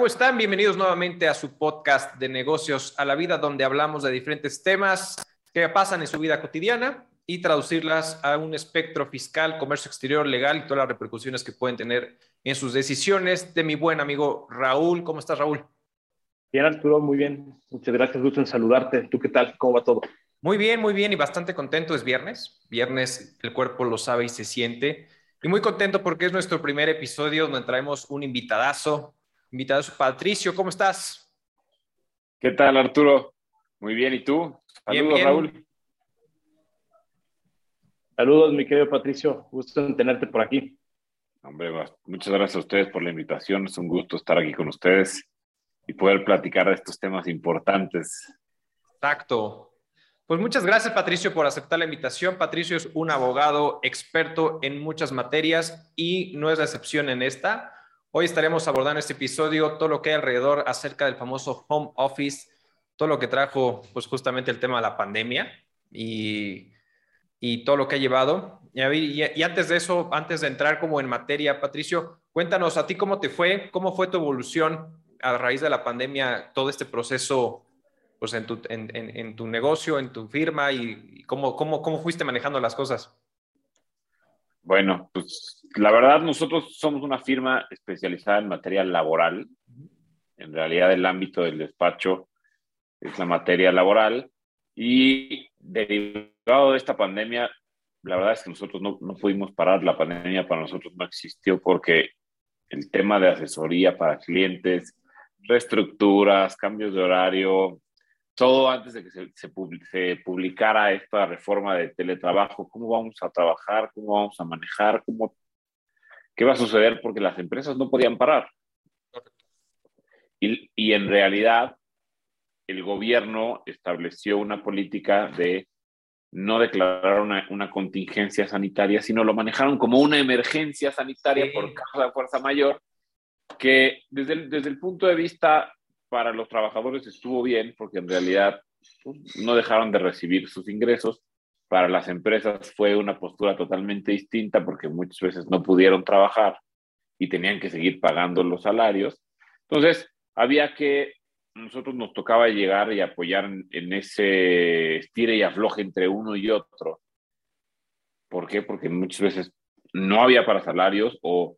¿cómo están? Bienvenidos nuevamente a su podcast de negocios a la vida, donde hablamos de diferentes temas que pasan en su vida cotidiana y traducirlas a un espectro fiscal, comercio exterior, legal y todas las repercusiones que pueden tener en sus decisiones. De mi buen amigo Raúl, ¿cómo estás, Raúl? Bien, Arturo, muy bien. Muchas gracias, gusto en saludarte. ¿Tú qué tal? ¿Cómo va todo? Muy bien, muy bien y bastante contento. Es viernes. Viernes el cuerpo lo sabe y se siente. Y muy contento porque es nuestro primer episodio donde traemos un invitadazo. Invitadazo Patricio, ¿cómo estás? ¿Qué tal, Arturo? Muy bien, ¿y tú? Saludos, Raúl. Saludos, mi querido Patricio. Gusto en tenerte por aquí. Hombre, muchas gracias a ustedes por la invitación. Es un gusto estar aquí con ustedes y poder platicar de estos temas importantes. Exacto. Pues muchas gracias, Patricio, por aceptar la invitación. Patricio es un abogado experto en muchas materias y no es la excepción en esta. Hoy estaremos abordando este episodio, todo lo que hay alrededor acerca del famoso home office, todo lo que trajo, pues justamente el tema de la pandemia y y todo lo que ha llevado. Y, antes de eso, antes de entrar como en materia, Patricio, cuéntanos a ti cómo te fue, cómo fue tu evolución a raíz de la pandemia, todo este proceso pues en tu, en, tu negocio, en tu firma y, cómo, cómo, cómo fuiste manejando las cosas. Bueno, pues la verdad nosotros somos una firma especializada en materia laboral. En realidad el ámbito del despacho es la materia laboral. Y derivado de esta pandemia, la verdad es que nosotros no, no, pudimos parar, la pandemia para nosotros no existió porque el tema de asesoría para clientes, reestructuras, cambios de horario, todo antes de que se, se, publicara esta reforma de teletrabajo, cómo vamos a trabajar, cómo vamos a manejar, cómo, qué va a suceder, porque las empresas no podían parar. Y, y en realidad el gobierno estableció una política de no declarar una, una, contingencia sanitaria, sino lo manejaron como una emergencia sanitaria por causa de fuerza mayor, que desde el, desde el punto de vista para los trabajadores estuvo bien, porque en realidad pues, no dejaron de recibir sus ingresos. Para las empresas fue una postura totalmente distinta, porque muchas veces no pudieron trabajar y tenían que seguir pagando los salarios. Entonces, había que nosotros nos tocaba llegar y apoyar en, ese estire y afloje entre uno y otro. ¿Por qué? Porque muchas veces no había para salarios o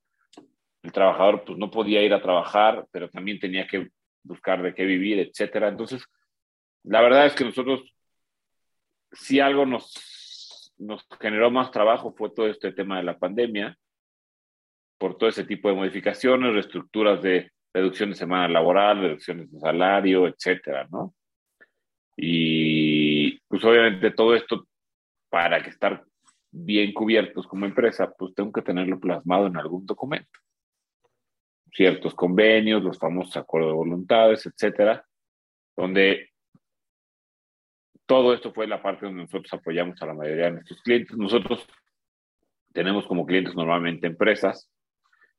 el trabajador pues no podía ir a trabajar, pero también tenía que buscar de qué vivir, etcétera. Entonces, la verdad es que nosotros, si algo nos, nos generó más trabajo fue todo este tema de la pandemia, por todo ese tipo de modificaciones, reestructuras de reducción de semana laboral, reducciones de salario, etcétera, ¿no? Y pues obviamente todo esto, para que estar bien cubiertos como empresa, pues tengo que tenerlo plasmado en algún documento. Ciertos convenios, los famosos acuerdos de voluntades, etcétera, donde todo esto fue la parte donde nosotros apoyamos a la mayoría de nuestros clientes. Nosotros tenemos como clientes normalmente empresas,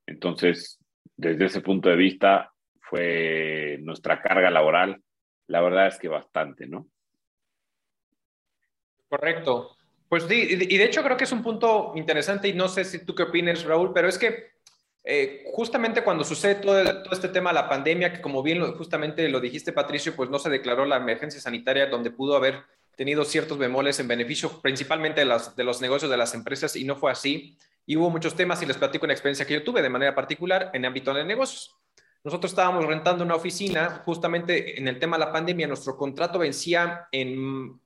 entonces desde ese punto de vista fue nuestra carga laboral, la verdad es que bastante, ¿no? Correcto. Pues sí, y de hecho creo que es un punto interesante y no sé si tú qué opinas, Raúl, pero es que eh, justamente cuando sucede todo, este tema de la pandemia, que como bien lo, justamente lo dijiste, Patricio, pues no se declaró la emergencia sanitaria donde pudo haber tenido ciertos bemoles en beneficio principalmente de, de los negocios de las empresas y no fue así y hubo muchos temas y les platico una experiencia que yo tuve de manera particular en el ámbito de negocios. Nosotros estábamos rentando una oficina justamente en el tema de la pandemia. Nuestro contrato vencía en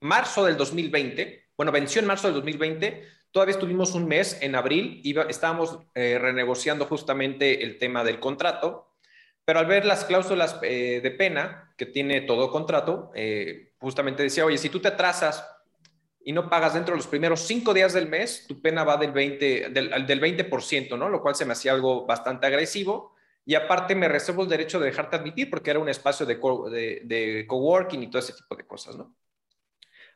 marzo del 2020. Bueno, venció en marzo del 2020. Todavía estuvimos un mes en abril y estábamos eh, renegociando justamente el tema del contrato. Pero al ver las cláusulas eh, de pena que tiene todo contrato, eh, justamente decía, oye, si tú te atrasas y no pagas dentro de los primeros cinco días del mes, tu pena va del 20%, del, del 20%, ¿no? Lo cual se me hacía algo bastante agresivo. Y aparte me reservo el derecho de dejarte admitir porque era un espacio de, de, de coworking y todo ese tipo de cosas, ¿no?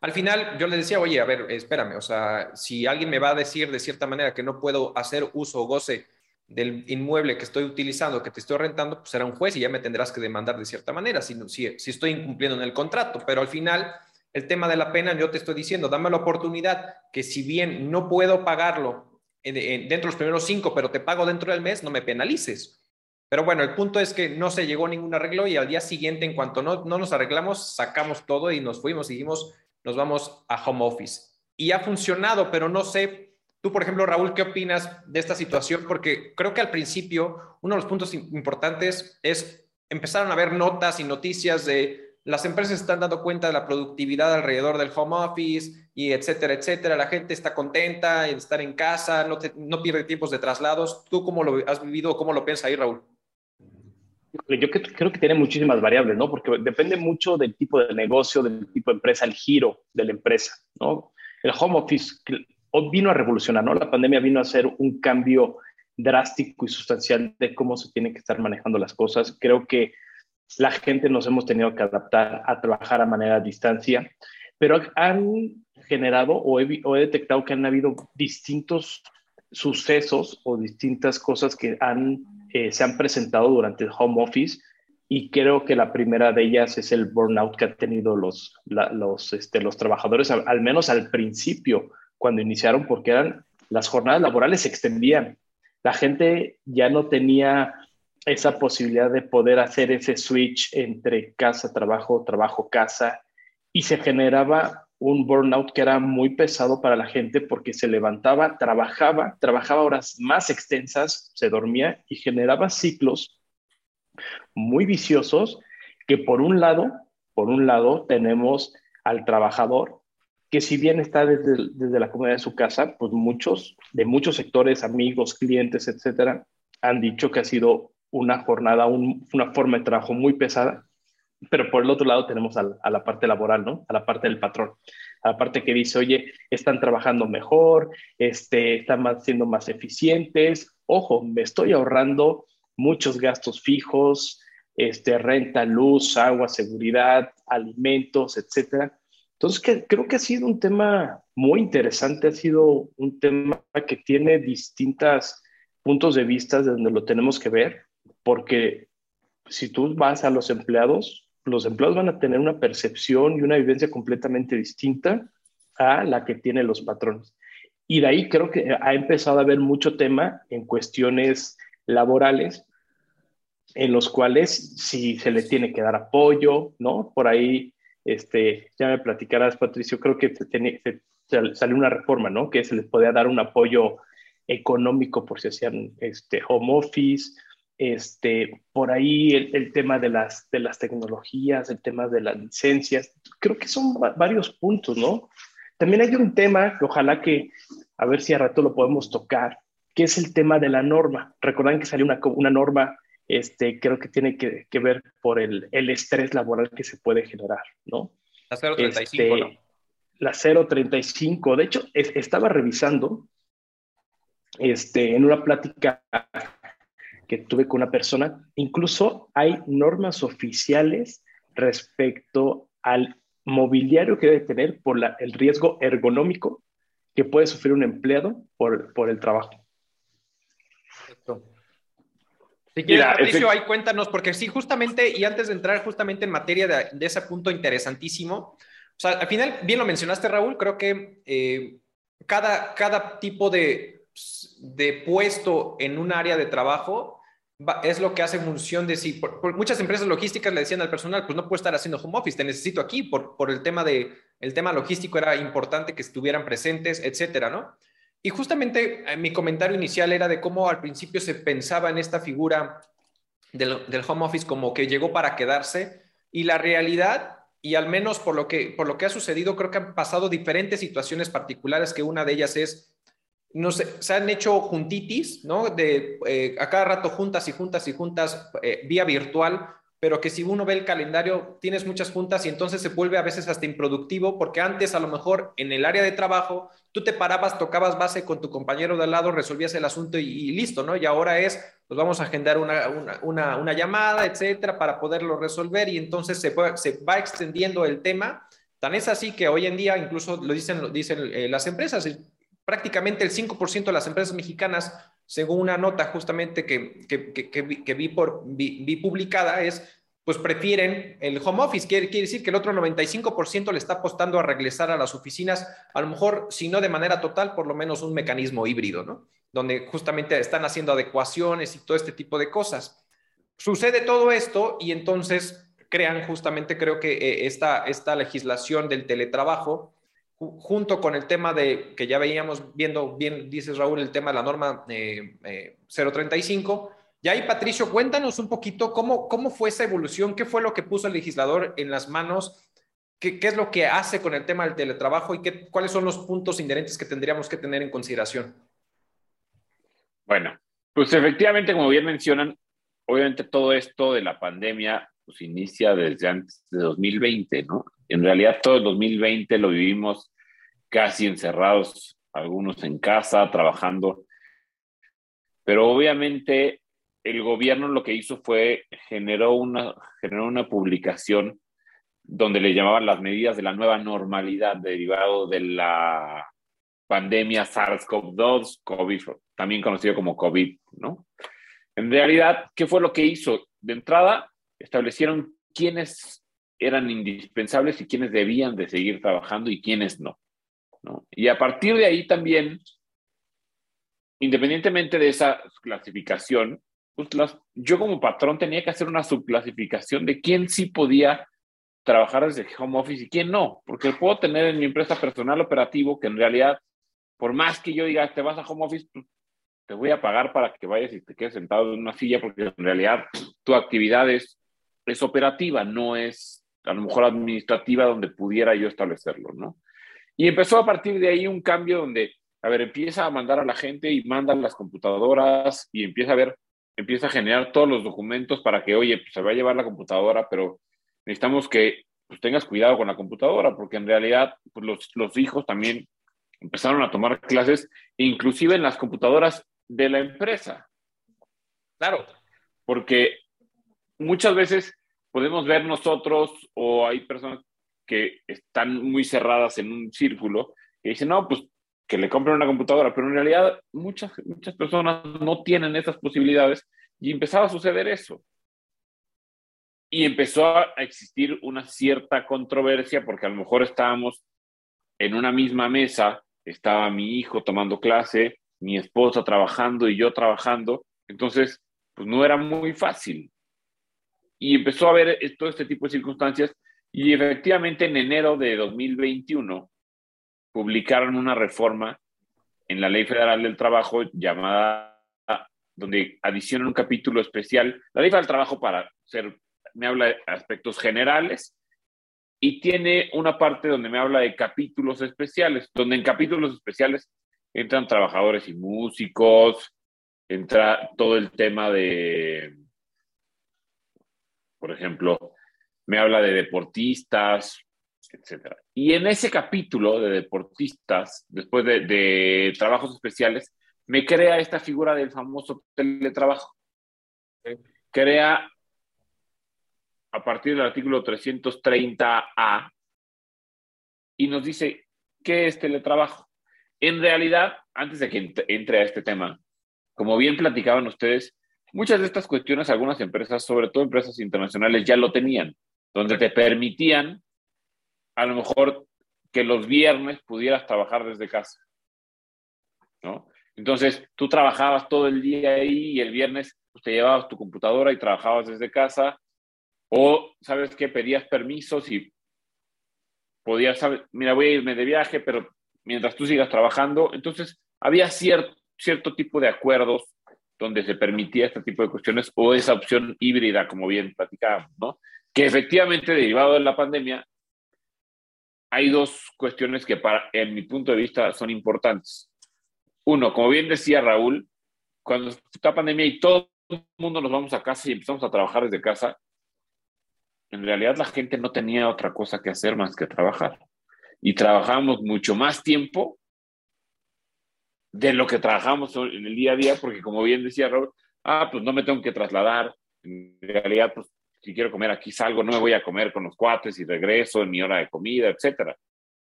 Al final yo le decía, oye, a ver, espérame, o sea, si alguien me va a decir de cierta manera que no puedo hacer uso o goce del inmueble que estoy utilizando, que te estoy rentando, pues será un juez y ya me tendrás que demandar de cierta manera si, si, si estoy incumpliendo en el contrato. Pero al final el tema de la pena, yo te estoy diciendo, dame la oportunidad que si bien no puedo pagarlo dentro de los primeros cinco, pero te pago dentro del mes, no me penalices. Pero bueno, el punto es que no se llegó a ningún arreglo y al día siguiente, en cuanto no, no nos arreglamos, sacamos todo y nos fuimos y dijimos, nos vamos a home office. Y ha funcionado, pero no sé, tú por ejemplo, Raúl, ¿qué opinas de esta situación? Porque creo que al principio uno de los puntos importantes es empezaron a ver notas y noticias de las empresas están dando cuenta de la productividad alrededor del home office y etcétera, etcétera. La gente está contenta en estar en casa, no, no pierde tiempos de traslados. ¿Tú cómo lo has vivido cómo lo piensas ahí, Raúl? Yo creo que tiene muchísimas variables, ¿no? Porque depende mucho del tipo de negocio, del tipo de empresa, el giro de la empresa, ¿no? El home office vino a revolucionar, ¿no? La pandemia vino a hacer un cambio drástico y sustancial de cómo se tienen que estar manejando las cosas. Creo que la gente nos hemos tenido que adaptar a trabajar a manera a distancia, pero han generado o he, o he detectado que han habido distintos sucesos o distintas cosas que han eh, se han presentado durante el home office y creo que la primera de ellas es el burnout que han tenido los, los, este, los trabajadores, al, menos al principio, cuando iniciaron, porque eran, las jornadas laborales se extendían. La gente ya no tenía esa posibilidad de poder hacer ese switch entre casa, trabajo, trabajo, casa, y se generaba un burnout que era muy pesado para la gente porque se levantaba, trabajaba, trabajaba horas más extensas, se dormía y generaba ciclos muy viciosos que por un lado, por un lado tenemos al trabajador que si bien está desde, desde la comunidad de su casa, pues muchos, de muchos sectores, amigos, clientes, etcétera, han dicho que ha sido una jornada, una forma de trabajo muy pesada pero por el otro lado tenemos a, la parte laboral, ¿no? A la parte del patrón, a la parte que dice, oye, están trabajando mejor, este, están siendo más eficientes, ojo, me estoy ahorrando muchos gastos fijos, este, renta, luz, agua, seguridad, alimentos, etcétera. Entonces, que, creo que ha sido un tema muy interesante, ha sido un tema que tiene distintos puntos de vista de donde lo tenemos que ver, porque si tú vas a los empleados, los empleados van a tener una percepción y una vivencia completamente distinta a la que tienen los patrones. Y de ahí creo que ha empezado a haber mucho tema en cuestiones laborales, en los cuales si se le tiene que dar apoyo, ¿no? Por ahí, este, ya me platicarás, Patricio, creo que se, salió una reforma, ¿no? Que se les podía dar un apoyo económico por si hacían este, home office, este, por ahí el, tema de las, de las tecnologías, el tema de las licencias, creo que son varios puntos, ¿no? También hay un tema que ojalá que, a ver si a rato lo podemos tocar, que es el tema de la norma. Recuerdan que salió una, una norma, este, creo que tiene que, que ver por el, el, estrés laboral que se puede generar, ¿no? La 035, este, ¿no? La 035. De hecho, estaba revisando este, en una plática que tuve con una persona, incluso hay normas oficiales respecto al mobiliario que debe tener por el riesgo ergonómico que puede sufrir un empleado por, por el trabajo. Si quieres, Patricio, ahí cuéntanos, porque sí, justamente, y antes de entrar justamente en materia de, ese punto interesantísimo, o sea, al final, bien lo mencionaste, Raúl, creo que eh, cada, cada tipo de, de puesto en un área de trabajo es lo que hace función de si muchas empresas logísticas le decían al personal, pues no puedo estar haciendo home office, te necesito aquí por, por el tema de el tema logístico era importante que estuvieran presentes, etcétera, ¿no? Y justamente eh, mi comentario inicial era de cómo al principio se pensaba en esta figura del, del home office como que llegó para quedarse y la realidad y al menos por lo que por lo que ha sucedido creo que han pasado diferentes situaciones particulares que una de ellas es no se han hecho juntitis, ¿no? De eh, a cada rato juntas y juntas y juntas eh, vía virtual, pero que si uno ve el calendario, tienes muchas juntas y entonces se vuelve a veces hasta improductivo, porque antes a lo mejor en el área de trabajo tú te parabas, tocabas base con tu compañero de al lado, resolvías el asunto y, listo, ¿no? Y ahora es, pues vamos a agendar una, una, una, llamada, etcétera, para poderlo resolver y entonces se, se va extendiendo el tema. Tan es así que hoy en día, incluso lo dicen, lo dicen eh, las empresas, prácticamente el 5% de las empresas mexicanas, según una nota justamente que, que, vi, por, vi, publicada, es, pues prefieren el home office. Quiere, quiere decir que el otro 95% le está apostando a regresar a las oficinas, a lo mejor, si no de manera total, por lo menos un mecanismo híbrido, ¿no? Donde justamente están haciendo adecuaciones y todo este tipo de cosas. sucede todo esto y entonces crean justamente, creo que eh, esta, esta legislación del teletrabajo, junto con el tema de que ya veíamos viendo bien, dices Raúl, el tema de la norma 035. Eh, eh, y ahí, Patricio, cuéntanos un poquito cómo, cómo fue esa evolución, qué fue lo que puso el legislador en las manos, qué, qué es lo que hace con el tema del teletrabajo y qué, cuáles son los puntos inherentes que tendríamos que tener en consideración. Bueno, pues efectivamente, como bien mencionan, obviamente todo esto de la pandemia pues inicia desde antes de 2020, ¿no? En realidad todo el 2020 lo vivimos casi encerrados, algunos en casa, trabajando. Pero obviamente el gobierno lo que hizo fue generó una, generó una publicación donde le llamaban las medidas de la nueva normalidad derivado de la pandemia SARS-CoV-2, COVID, también conocido como COVID, ¿no? En realidad, ¿qué fue lo que hizo? De entrada, establecieron quiénes eran indispensables y quiénes debían de seguir trabajando y quiénes no. Y a partir de ahí también, independientemente de esa clasificación, pues yo como patrón tenía que hacer una subclasificación de quién sí podía trabajar desde home office y quién no, porque puedo tener en mi empresa personal operativo que en realidad, por más que yo diga, te vas a home office, pues, te voy a pagar para que vayas y te quedes sentado en una silla, porque en realidad tu actividad es es operativa, no es a lo mejor administrativa donde pudiera yo establecerlo, ¿no? Y empezó a partir de ahí un cambio donde, a ver, empieza a mandar a la gente y mandan las computadoras y empieza a ver, empieza a generar todos los documentos para que, oye, pues se va a llevar la computadora, pero necesitamos que pues, tengas cuidado con la computadora, porque en realidad pues, los, los hijos también empezaron a tomar clases, inclusive en las computadoras de la empresa. Claro, porque muchas veces podemos ver nosotros o hay personas que están muy cerradas en un círculo y dicen, no, pues que le compren una computadora, pero en realidad muchas, muchas personas no tienen esas posibilidades y empezaba a suceder eso. Y empezó a existir una cierta controversia porque a lo mejor estábamos en una misma mesa, estaba mi hijo tomando clase, mi esposa trabajando y yo trabajando, entonces pues no era muy fácil y empezó a ver todo este tipo de circunstancias y efectivamente en enero de 2021 publicaron una reforma en la Ley Federal del Trabajo llamada donde adicionan un capítulo especial. La Ley Federal del Trabajo para ser me habla de aspectos generales y tiene una parte donde me habla de capítulos especiales, donde en capítulos especiales entran trabajadores y músicos, entra todo el tema de por ejemplo, me habla de deportistas, etc. Y en ese capítulo de deportistas, después de, trabajos especiales, me crea esta figura del famoso teletrabajo. Crea a partir del artículo 330A y nos dice qué es teletrabajo. En realidad, antes de que entre a este tema, como bien platicaban ustedes, Muchas de estas cuestiones, algunas empresas, sobre todo empresas internacionales, ya lo tenían, donde te permitían a lo mejor que los viernes pudieras trabajar desde casa. ¿no? Entonces, tú trabajabas todo el día ahí y el viernes pues, te llevabas tu computadora y trabajabas desde casa. O, ¿sabes qué? Pedías permisos y podías, mira, voy a irme de viaje, pero mientras tú sigas trabajando. Entonces, había cierto, cierto tipo de acuerdos donde se permitía este tipo de cuestiones o esa opción híbrida, como bien platicábamos, ¿no? Que efectivamente, derivado de la pandemia, hay dos cuestiones que para, en mi punto de vista son importantes. Uno, como bien decía Raúl, cuando está pandemia y todo el mundo nos vamos a casa y empezamos a trabajar desde casa, en realidad la gente no tenía otra cosa que hacer más que trabajar. Y trabajábamos mucho más tiempo de lo que trabajamos en el día a día, porque como bien decía Robert, ah, pues no me tengo que trasladar, en realidad, pues si quiero comer aquí salgo, no me voy a comer con los cuates y regreso en mi hora de comida, etcétera.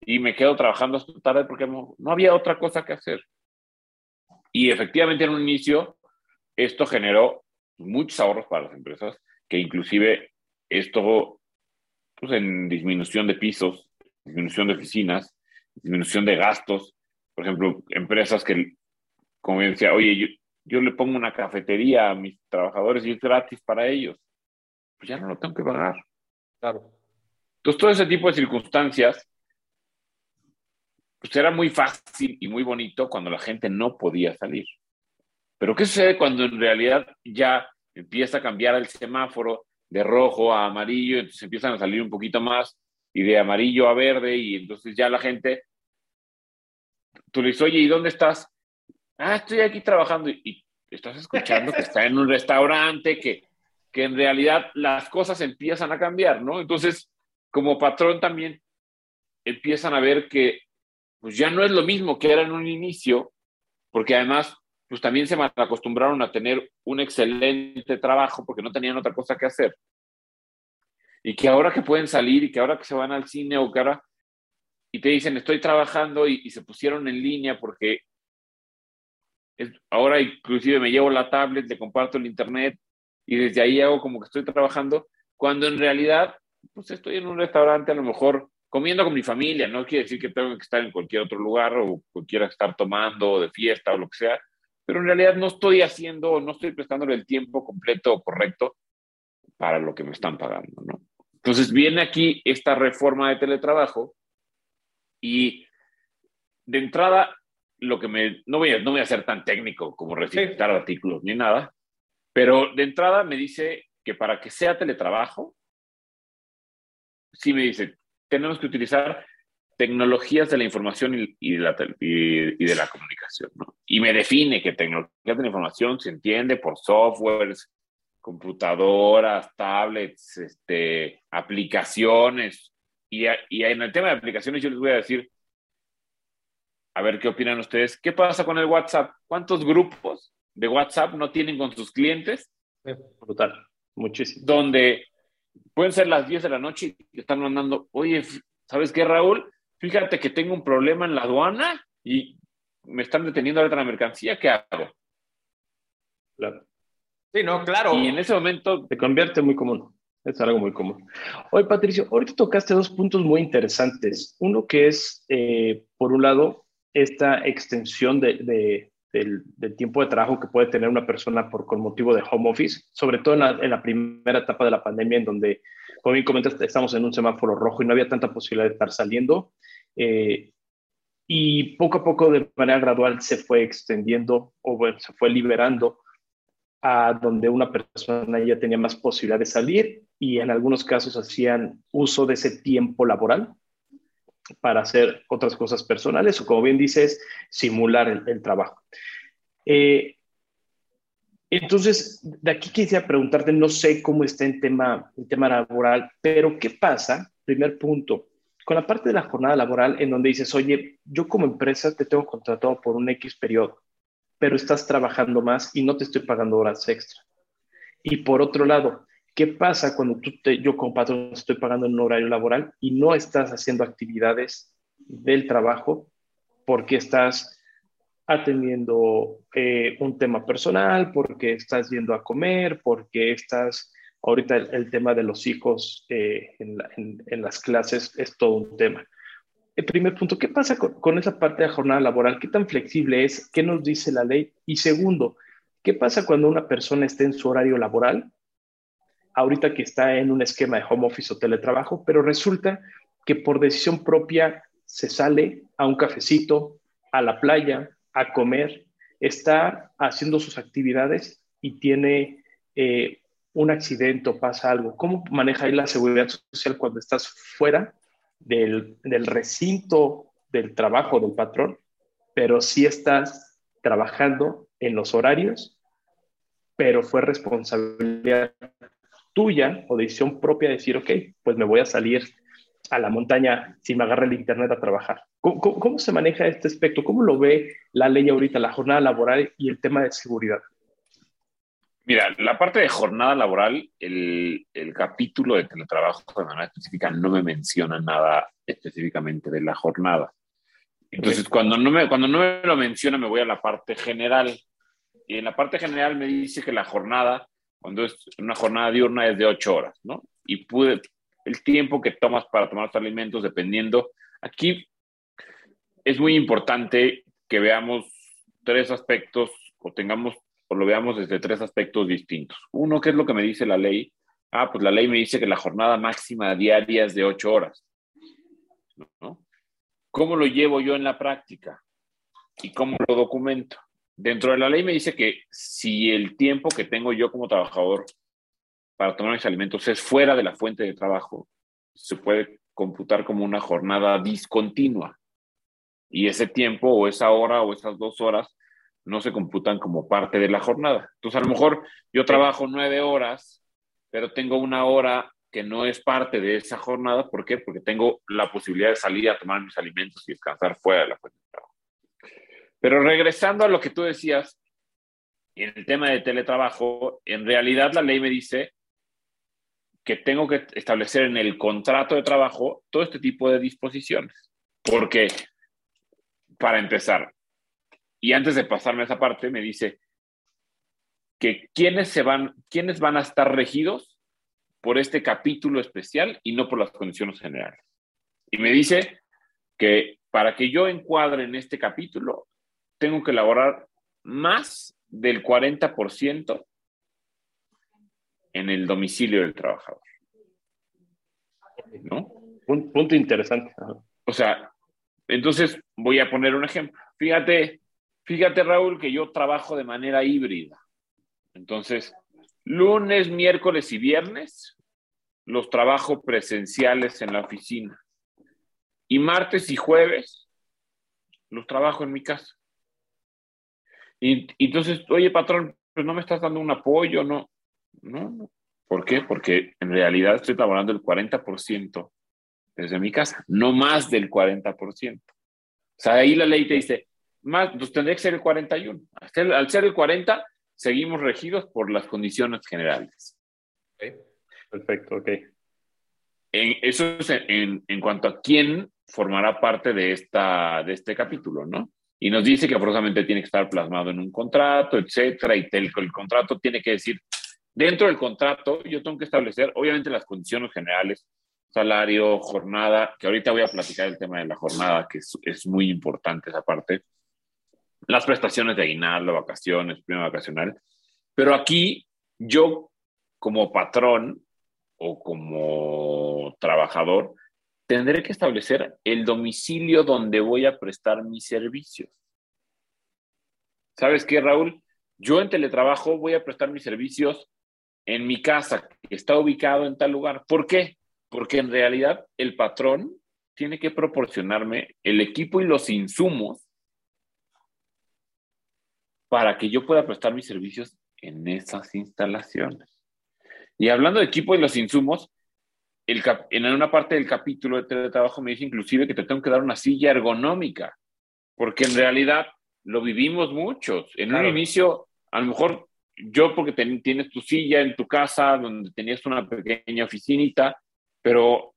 Y me quedo trabajando hasta tarde porque no, no había otra cosa que hacer. Y efectivamente en un inicio esto generó muchos ahorros para las empresas, que inclusive esto, pues en disminución de pisos, disminución de oficinas, disminución de gastos, por ejemplo, empresas que, como decía, oye, yo le pongo una cafetería a mis trabajadores y es gratis para ellos, pues ya no lo tengo que pagar. Claro. Entonces, todo ese tipo de circunstancias, pues era muy fácil y muy bonito cuando la gente no podía salir. Pero ¿qué sucede cuando en realidad ya empieza a cambiar el semáforo de rojo a amarillo, entonces empiezan a salir un poquito más y de amarillo a verde y entonces ya la gente, tú le dices, oye, ¿y dónde estás? Ah, estoy aquí trabajando y, estás escuchando que está en un restaurante, que, que en realidad las cosas empiezan a cambiar, ¿no? Entonces, como patrón también empiezan a ver que pues ya no es lo mismo que era en un inicio, porque además pues también se acostumbraron a tener un excelente trabajo porque no tenían otra cosa que hacer. Y que ahora que pueden salir y que ahora que se van al cine o que ahora y te dicen estoy trabajando y, se pusieron en línea porque ahora inclusive me llevo la tablet, le comparto el internet y desde ahí hago como que estoy trabajando, cuando en realidad pues estoy en un restaurante a lo mejor comiendo con mi familia, no quiere decir que tengo que estar en cualquier otro lugar o quiera estar tomando de fiesta o lo que sea, pero en realidad no estoy haciendo, no estoy prestándole el tiempo completo o correcto para lo que me están pagando, ¿no? Entonces viene aquí esta reforma de teletrabajo y de entrada, lo que me, no voy a, no voy a ser tan técnico como recitar artículos ni nada, pero de entrada me dice que para que sea teletrabajo, sí me dice, tenemos que utilizar tecnologías de la información y, de, la, y, de la comunicación. ¿no? Y me define que tecnologías de la información se entiende por softwares, computadoras, tablets, este, aplicaciones. Y, y en el tema de aplicaciones yo les voy a decir, a ver qué opinan ustedes. ¿Qué pasa con el WhatsApp? ¿Cuántos grupos de WhatsApp no tienen con sus clientes? Brutal, muchísimo. Donde pueden ser las 10 de la noche y están mandando, oye, ¿sabes qué, Raúl? fíjate que tengo un problema en la aduana y me están deteniendo ahorita la mercancía, ¿qué hago? Claro. Sí, no, claro. Y en ese momento se convierte muy común. Es algo muy común. Oye, Patricio, ahorita tocaste dos puntos muy interesantes. Uno que es, eh, por un lado, esta extensión de, del, tiempo de trabajo que puede tener una persona por, con motivo de home office, sobre todo en la, en la primera etapa de la pandemia, en donde, como bien comentas, estamos en un semáforo rojo y no había tanta posibilidad de estar saliendo. Eh, y poco a poco, de manera gradual, se fue extendiendo o bueno, se fue liberando a donde una persona ya tenía más posibilidad de salir y en algunos casos hacían uso de ese tiempo laboral para hacer otras cosas personales o, como bien dices, simular el, trabajo. Eh, entonces, de aquí quisiera preguntarte, no sé cómo está en tema, el tema laboral, pero ¿qué pasa? Primer punto, con la parte de la jornada laboral en donde dices, oye, yo como empresa te tengo contratado por un X periodo, pero estás trabajando más y no te estoy pagando horas extra. Y por otro lado, ¿qué pasa cuando tú yo como patrón estoy pagando en un horario laboral y no estás haciendo actividades del trabajo porque estás atendiendo eh, un tema personal, porque estás yendo a comer, porque estás Ahorita el, tema de los hijos eh, en, las clases es todo un tema. El primer punto, ¿qué pasa con, esa parte de la jornada laboral? ¿Qué tan flexible es? ¿Qué nos dice la ley? Y segundo, ¿qué pasa cuando una persona está en su horario laboral? Ahorita que está en un esquema de home office o teletrabajo, pero resulta que por decisión propia se sale a un cafecito, a la playa, a comer, está haciendo sus actividades y tiene eh, un accidente o pasa algo, ¿cómo maneja ahí la seguridad social cuando estás fuera del, recinto del trabajo del patrón, pero sí estás trabajando en los horarios, pero fue responsabilidad tuya o decisión propia decir, ok, pues me voy a salir a la montaña si me agarra el internet a trabajar. ¿Cómo, cómo se maneja este aspecto? ¿Cómo lo ve la ley ahorita, la jornada laboral y el tema de seguridad? Mira, la parte de jornada laboral, el, el, capítulo de teletrabajo de manera específica no me menciona nada específicamente de la jornada. Entonces, cuando no, me, cuando no me lo menciona, me voy a la parte general. Y en la parte general me dice que la jornada, cuando es una jornada diurna, es de ocho horas, ¿no? Y pude, el tiempo que tomas para tomar los alimentos, dependiendo. Aquí es muy importante que veamos tres aspectos o tengamos o lo veamos desde tres aspectos distintos. Uno, ¿qué es lo que me dice la ley? Ah, pues la ley me dice que la jornada máxima diaria es de ocho horas. ¿Cómo lo llevo yo en la práctica? ¿Y cómo lo documento? Dentro de la ley me dice que si el tiempo que tengo yo como trabajador para tomar mis alimentos es fuera de la fuente de trabajo, se puede computar como una jornada discontinua. Y ese tiempo o esa hora o esas dos horas no se computan como parte de la jornada. Entonces, a lo mejor yo trabajo nueve horas, pero tengo una hora que no es parte de esa jornada. ¿Por qué? Porque tengo la posibilidad de salir a tomar mis alimentos y descansar fuera de la fuente de trabajo. Pero regresando a lo que tú decías, en el tema de teletrabajo, en realidad la ley me dice que tengo que establecer en el contrato de trabajo todo este tipo de disposiciones. Porque, para empezar, y antes de pasarme esa parte, me dice que quiénes, se van, quiénes van a estar regidos por este capítulo especial y no por las condiciones generales. Y me dice que para que yo encuadre en este capítulo, tengo que elaborar más del 40% en el domicilio del trabajador. ¿No? Un punto interesante. O sea, entonces voy a poner un ejemplo. Fíjate, fíjate Raúl, que yo trabajo de manera híbrida. Entonces, lunes, miércoles y viernes los trabajo presenciales en la oficina. Y martes y jueves los trabajo en mi casa. Y, entonces, oye, patrón, pues no me estás dando un apoyo, no. No, ¿Por qué? Porque en realidad estoy trabajando el 40% desde mi casa, no más del 40%. O sea, ahí la ley te dice, más, pues tendría que ser el 41. Al ser el 40, seguimos regidos por las condiciones generales. Perfecto, ok. eso es en, en, cuanto a quién formará parte de, esta, de este capítulo, ¿no? y nos dice que forzosamente tiene que estar plasmado en un contrato, etcétera, y el, el contrato tiene que decir, dentro del contrato yo tengo que establecer, obviamente, las condiciones generales, salario, jornada, que ahorita voy a platicar el tema de la jornada, que es, es muy importante esa parte, las prestaciones de aguinaldo, vacaciones, prima vacacional, pero aquí yo como patrón o como trabajador, tendré que establecer el domicilio donde voy a prestar mis servicios. ¿Sabes qué, Raúl? Yo en teletrabajo voy a prestar mis servicios en mi casa, que está ubicado en tal lugar. ¿Por qué? Porque en realidad el patrón tiene que proporcionarme el equipo y los insumos para que yo pueda prestar mis servicios en esas instalaciones. Y hablando de equipo y los insumos, en una parte del capítulo de teletrabajo me dice inclusive que te tengo que dar una silla ergonómica, porque en realidad lo vivimos muchos. En un inicio, a lo mejor yo porque tienes tu silla en tu casa donde tenías una pequeña oficinita, pero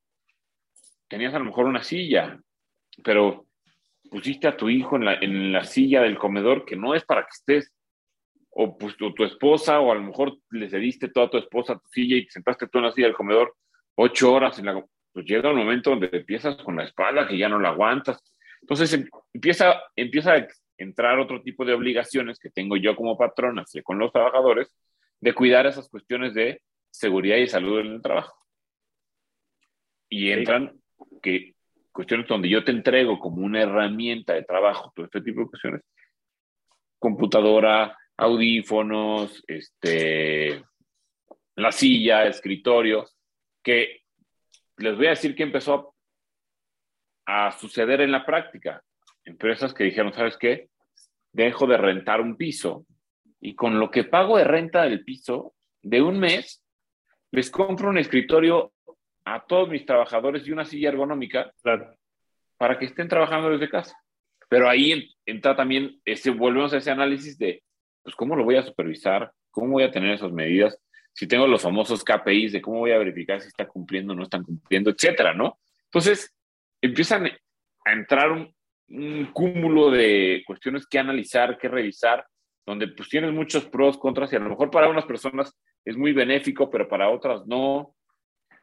tenías a lo mejor una silla, pero pusiste a tu hijo en la, en la silla del comedor que no es para que estés, o pues tu, tu esposa, o a lo mejor le cediste toda tu esposa tu silla y te sentaste tú en la silla del comedor ocho horas en la... Pues llega un momento donde empiezas con la espalda que ya no la aguantas. Entonces em, empieza, empieza a entrar otro tipo de obligaciones que tengo yo como patrón hacia con los trabajadores de cuidar esas cuestiones de seguridad y salud en el trabajo. Y entran que cuestiones donde yo te entrego como una herramienta de trabajo todo este tipo de cuestiones, computadora, audífonos, este, la silla, escritorio, que les voy a decir que empezó a suceder en la práctica. Empresas que dijeron, ¿sabes qué? Dejo de rentar un piso y con lo que pago de renta del piso de un mes, les compro un escritorio a todos mis trabajadores y una silla ergonómica para que estén trabajando desde casa. Pero ahí entra también, ese, volvemos a ese análisis de, pues, ¿cómo lo voy a supervisar? ¿Cómo voy a tener esas medidas? si tengo los famosos KPIs de cómo voy a verificar si está cumpliendo o no están cumpliendo, etcétera, ¿no? Entonces, empiezan a entrar un, cúmulo de cuestiones que analizar, que revisar, donde pues tienes muchos pros, contras, y a lo mejor para unas personas es muy benéfico, pero para otras no.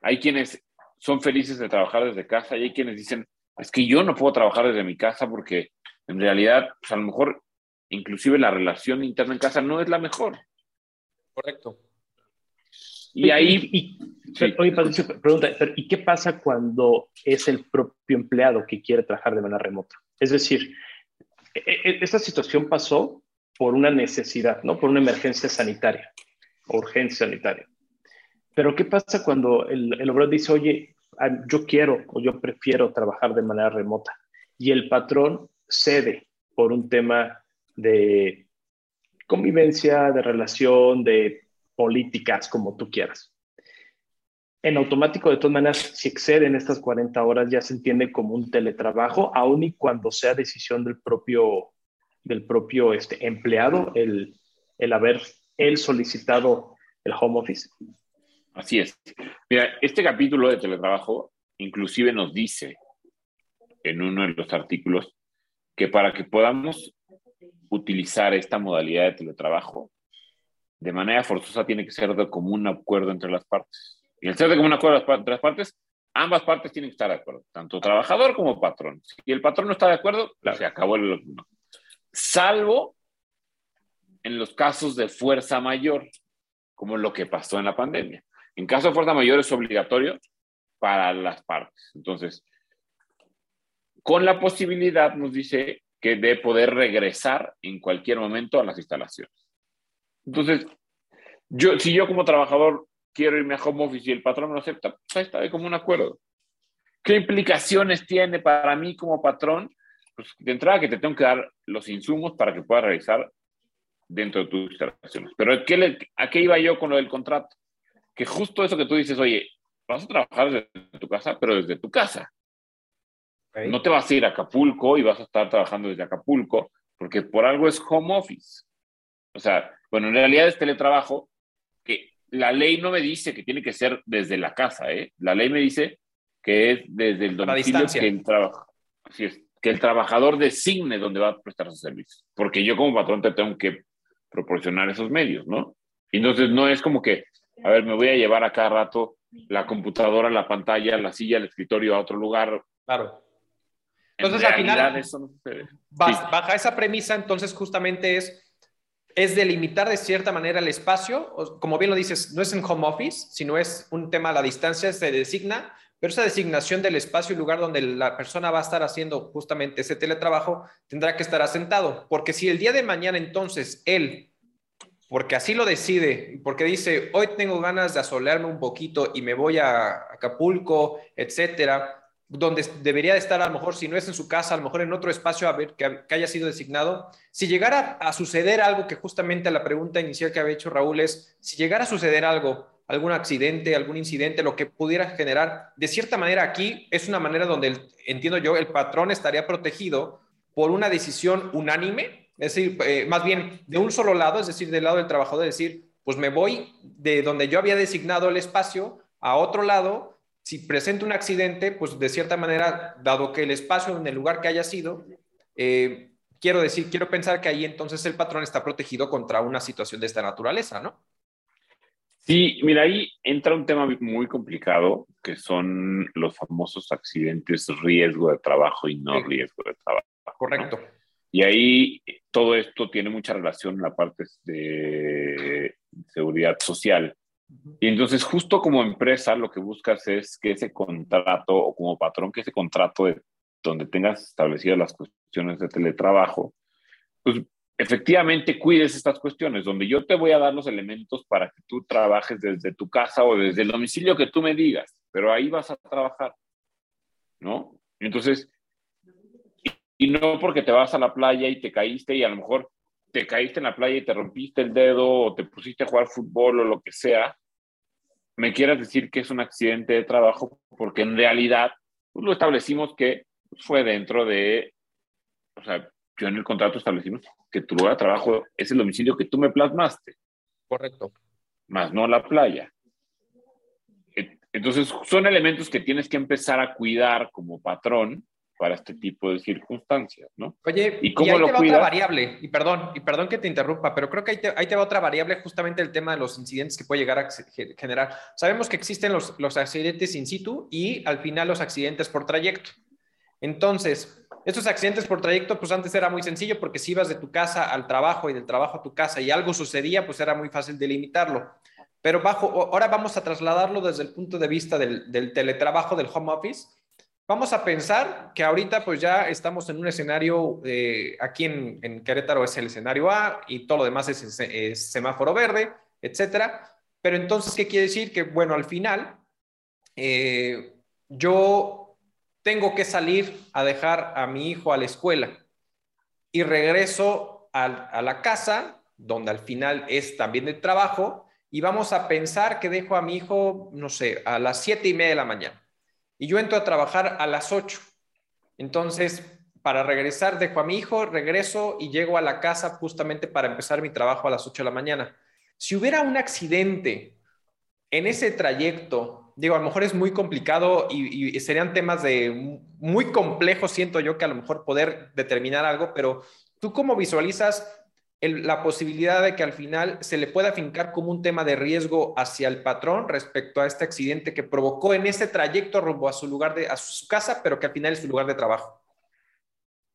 Hay quienes son felices de trabajar desde casa y hay quienes dicen, es que yo no puedo trabajar desde mi casa porque en realidad, pues a lo mejor inclusive la relación interna en casa no es la mejor. Correcto. Y ahí, y, oye, Patricio, pregunta, ¿y qué pasa cuando es el propio empleado que quiere trabajar de manera remota? Es decir, e, e, esta situación pasó por una necesidad, ¿no? Por una emergencia sanitaria, urgencia sanitaria. Pero ¿qué pasa cuando el, el obrero dice, oye, ah, yo quiero o yo prefiero trabajar de manera remota? Y el patrón cede por un tema de convivencia, de relación, de políticas, como tú quieras. En automático, de todas maneras, si exceden estas 40 horas, ya se entiende como un teletrabajo, aun y cuando sea decisión del propio, del propio este, empleado el, el haber él solicitado el home office. Así es. Mira, este capítulo de teletrabajo inclusive nos dice en uno de los artículos que para que podamos utilizar esta modalidad de teletrabajo, de manera forzosa tiene que ser de común acuerdo entre las partes. Y al ser de común acuerdo entre las partes, ambas partes tienen que estar de acuerdo, tanto trabajador como patrón. Si el patrón no está de acuerdo, se acabó el... Salvo en los casos de fuerza mayor, como lo que pasó en la pandemia. En caso de fuerza mayor es obligatorio para las partes. Entonces, con la posibilidad, nos dice, que de poder regresar en cualquier momento a las instalaciones. Entonces, yo, si yo como trabajador quiero irme a home office y el patrón me lo acepta, pues ahí está de como un acuerdo. ¿Qué implicaciones tiene para mí como patrón? Pues de entrada que te tengo que dar los insumos para que puedas realizar dentro de tus instalaciones. Pero ¿qué ¿a qué iba yo con lo del contrato? Que justo eso que tú dices, oye, vas a trabajar desde tu casa, pero desde tu casa. No te vas a ir a Acapulco y vas a estar trabajando desde Acapulco, porque por algo es home office. O sea, bueno, en realidad es teletrabajo, que la ley no me dice que tiene que ser desde la casa, ¿eh? La ley me dice que es desde el domicilio que el, Así es, que el trabajador designe dónde va a prestar su servicio. Porque yo como patrón te tengo que proporcionar esos medios, ¿no? Entonces no es como que, a ver, me voy a llevar a cada rato la computadora, la pantalla, la silla, el escritorio a otro lugar. Claro. Entonces, al final, baja esa premisa, entonces justamente es, es delimitar de cierta manera el espacio, como bien lo dices, no es en home office, sino es un tema a la distancia, se designa, pero esa designación del espacio y lugar donde la persona va a estar haciendo justamente ese teletrabajo tendrá que estar asentado, porque si el día de mañana entonces él, porque así lo decide, porque dice, hoy tengo ganas de asolearme un poquito y me voy a Acapulco, etcétera, donde debería estar a lo mejor, si no es en su casa, a lo mejor en otro espacio a ver que, haya sido designado. Si llegara a suceder algo, que justamente la pregunta inicial que había hecho Raúl es, si llegara a suceder algo, algún accidente, algún incidente, lo que pudiera generar, de cierta manera aquí es una manera donde, entiendo yo, el patrón estaría protegido por una decisión unánime, es decir, eh, más bien de un solo lado, es decir, del lado del trabajador, es decir, pues me voy de donde yo había designado el espacio a otro lado si presenta un accidente, pues de cierta manera, dado que el espacio en el lugar que haya sido, eh, quiero decir, quiero pensar que ahí entonces el patrón está protegido contra una situación de esta naturaleza, ¿no? Sí, mira, ahí entra un tema muy complicado, que son los famosos accidentes riesgo de trabajo y no riesgo de trabajo. Correcto. Y ahí todo esto tiene mucha relación en la parte de seguridad social. Y entonces, justo como empresa, lo que buscas es que ese contrato, o como patrón, que ese contrato de, donde tengas establecidas las cuestiones de teletrabajo, pues efectivamente cuides estas cuestiones, donde yo te voy a dar los elementos para que tú trabajes desde tu casa o desde el domicilio que tú me digas, pero ahí vas a trabajar, ¿no? Entonces, y no porque te vas a la playa y te caíste y a lo mejor te caíste en la playa y te rompiste el dedo o te pusiste a jugar fútbol o lo que sea, me quieras decir que es un accidente de trabajo, porque en realidad pues, lo establecimos que fue dentro de, o sea, yo en el contrato establecimos que tu lugar de trabajo es el domicilio que tú me plasmaste. Correcto. Más no la playa. Entonces, son elementos que tienes que empezar a cuidar como patrón para este tipo de circunstancias, ¿no? Oye, ¿y, cómo ahí te va otra variable, y perdón, y perdón que te interrumpa, pero creo que ahí te, ahí te, va otra variable, justamente el tema de los incidentes que puede llegar a generar. Sabemos que existen los, los accidentes in situ y al final los accidentes por trayecto. Entonces, estos accidentes por trayecto, pues antes era muy sencillo porque si ibas de tu casa al trabajo y del trabajo a tu casa y algo sucedía, pues era muy fácil delimitarlo. Pero bajo, ahora vamos a trasladarlo desde el punto de vista del, teletrabajo, del home office. Vamos a pensar que ahorita pues ya estamos en un escenario, eh, aquí en, Querétaro es el escenario A y todo lo demás es, semáforo verde, etcétera. Pero entonces, ¿qué quiere decir? Que bueno, al final, eh, yo tengo que salir a dejar a mi hijo a la escuela y regreso a, a la casa, donde al final es también de trabajo, y vamos a pensar que dejo a mi hijo, no sé, a las siete y media de la mañana y yo entro a trabajar a las 8. Entonces, para regresar, dejo a mi hijo, regreso y llego a la casa justamente para empezar mi trabajo a las 8 de la mañana. Si hubiera un accidente en ese trayecto, digo, a lo mejor es muy complicado y, y, serían temas de muy complejos, siento yo que a lo mejor poder determinar algo, pero tú cómo visualizas la posibilidad de que al final se le pueda fincar como un tema de riesgo hacia el patrón respecto a este accidente que provocó en ese trayecto rumbo a su lugar de a su casa, pero que al final es su lugar de trabajo.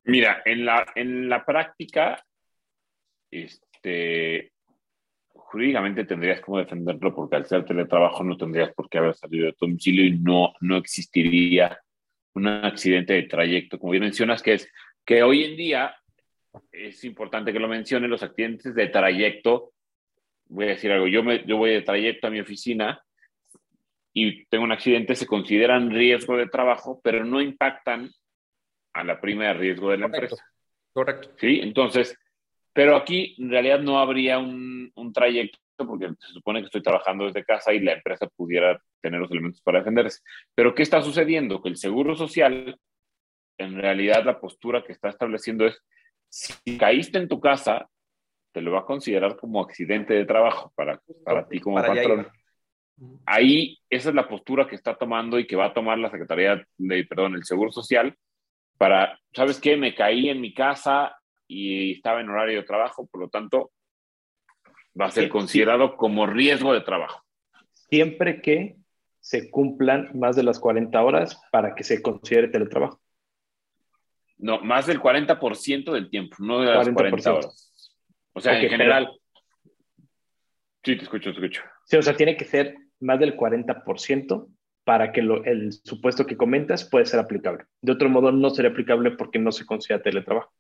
Mira, en la, en la práctica, este, jurídicamente tendrías como defenderlo porque al ser teletrabajo no tendrías por qué haber salido de tu domicilio y no, no existiría un accidente de trayecto, como bien mencionas, que es que hoy en día es importante que lo mencione, los accidentes de trayecto, voy a decir algo, yo, me, yo voy de trayecto a mi oficina y tengo un accidente, se consideran riesgo de trabajo, pero no impactan a la prima de riesgo de la empresa. Correcto. Sí, entonces, pero aquí en realidad no habría un, un trayecto porque se supone que estoy trabajando desde casa y la empresa pudiera tener los elementos para defenderse. Pero ¿qué está sucediendo? Que el Seguro Social, en realidad la postura que está estableciendo es si caíste en tu casa, te lo va a considerar como accidente de trabajo para, para ti como patrón. Ahí esa es la postura que está tomando y que va a tomar la Secretaría de, perdón, el Seguro Social para, ¿sabes qué? Me caí en mi casa y estaba en horario de trabajo, por lo tanto, va a ser considerado como riesgo de trabajo. Siempre que se cumplan más de las 40 horas para que se considere teletrabajo. No, más del 40% del tiempo, no de las 40 horas. O sea, en general. Sí, te escucho, te escucho. Sí, o sea, tiene que ser más del 40% para que el supuesto que comentas puede ser aplicable. De otro modo, no sería aplicable porque no se considera teletrabajo.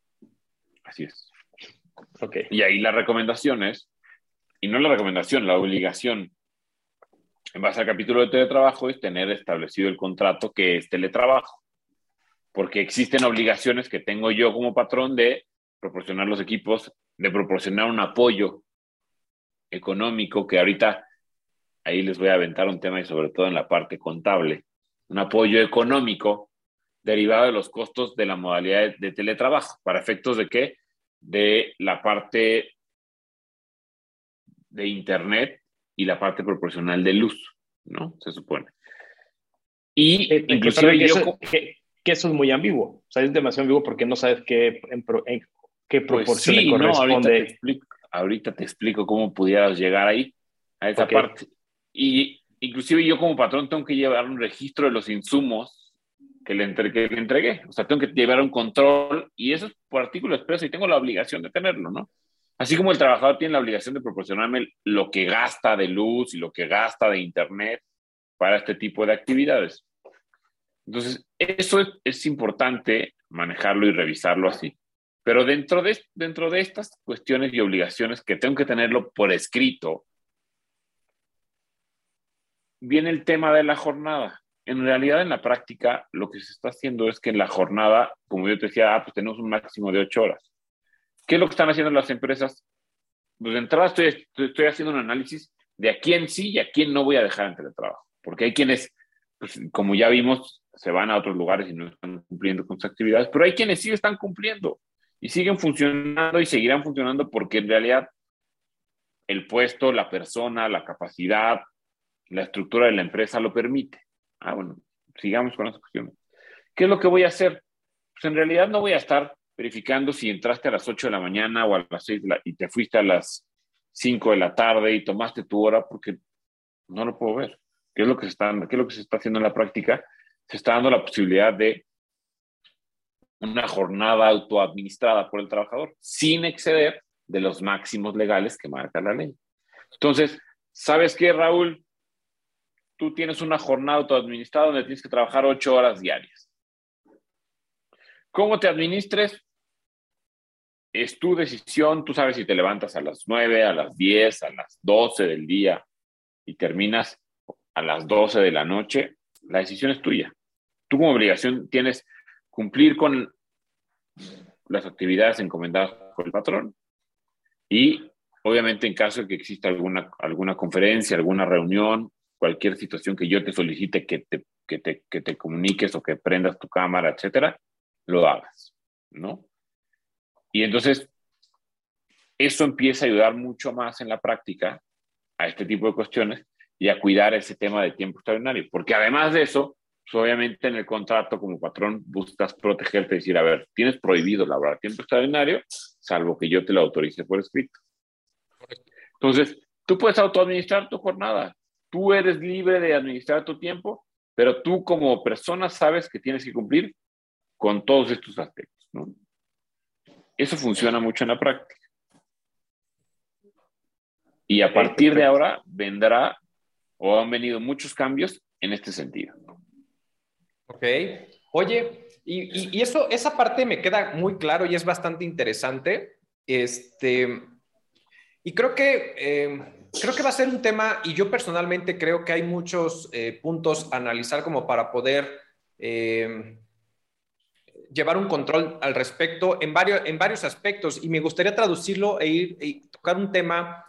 Así es. Ok. Y ahí la recomendación es, y no la recomendación, la obligación, en base al capítulo de teletrabajo, es tener establecido el contrato que es teletrabajo porque existen obligaciones que tengo yo como patrón de proporcionar los equipos, de proporcionar un apoyo económico, que ahorita ahí les voy a aventar un tema y sobre todo en la parte contable, un apoyo económico derivado de los costos de la modalidad de, teletrabajo, para efectos de qué? De la parte de Internet y la parte proporcional de luz, ¿no? Se supone. Y eh, inclusive yo que eso es muy ambiguo. O sea, es demasiado ambiguo porque no sabes qué, en, qué pues proporción sí, corresponde. ahorita, te explico, ahorita, te explico, cómo pudieras llegar ahí, a esa parte. Y inclusive yo como patrón tengo que llevar un registro de los insumos que le, que le entregué. O sea, tengo que llevar un control y eso es por artículo expreso y tengo la obligación de tenerlo, ¿no? Así como el trabajador tiene la obligación de proporcionarme lo que gasta de luz y lo que gasta de internet para este tipo de actividades. Entonces, eso es, importante manejarlo y revisarlo así. Pero dentro de, dentro de estas cuestiones y obligaciones que tengo que tenerlo por escrito, viene el tema de la jornada. En realidad, en la práctica, lo que se está haciendo es que en la jornada, como yo te decía, ah, pues tenemos un máximo de ocho horas. ¿Qué es lo que están haciendo las empresas? Pues de entrada estoy, estoy haciendo un análisis de a quién sí y a quién no voy a dejar en teletrabajo. Porque hay quienes, pues, como ya vimos, se van a otros lugares y no están cumpliendo con sus actividades, pero hay quienes sí están cumpliendo y siguen funcionando y seguirán funcionando porque en realidad el puesto, la persona, la capacidad, la estructura de la empresa lo permite. Ah, bueno, sigamos con las cuestiones. ¿Qué es lo que voy a hacer? Pues en realidad no voy a estar verificando si entraste a las 8 de la mañana o a las 6 y te fuiste a las 5 de la tarde y tomaste tu hora porque no lo puedo ver. ¿Qué es lo que se está, qué es lo que se está haciendo en la práctica? Se está dando la posibilidad de una jornada autoadministrada por el trabajador, sin exceder de los máximos legales que marca la ley. Entonces, ¿sabes qué, Raúl? Tú tienes una jornada autoadministrada donde tienes que trabajar ocho horas diarias. ¿Cómo te administres? Es tu decisión. Tú sabes si te levantas a las nueve, a las diez, a las doce del día y terminas a las doce de la noche. La decisión es tuya. Tú como obligación tienes cumplir con las actividades encomendadas por el patrón y obviamente en caso de que exista alguna, alguna conferencia, alguna reunión, cualquier situación que yo te solicite que te, que te, que te comuniques o que prendas tu cámara, etcétera, lo hagas, ¿no? Y entonces, eso empieza a ayudar mucho más en la práctica a este tipo de cuestiones y a cuidar ese tema de tiempo extraordinario, porque además de eso, pues, obviamente en el contrato como patrón buscas protegerte y decir, a ver, tienes prohibido laborar tiempo extraordinario, salvo que yo te lo autorice por escrito. Entonces, tú puedes autoadministrar tu jornada, tú eres libre de administrar tu tiempo, pero tú como persona sabes que tienes que cumplir con todos estos aspectos. ¿no? Eso funciona mucho en la práctica. Y a partir de ahora vendrá o han venido muchos cambios en este sentido. Ok. Oye, y, eso, esa parte me queda muy claro y es bastante interesante. Este, y creo que, eh, creo que va a ser un tema, y yo personalmente creo que hay muchos eh, puntos a analizar como para poder eh, llevar un control al respecto en varios, en varios aspectos. Y me gustaría traducirlo e ir y tocar un tema.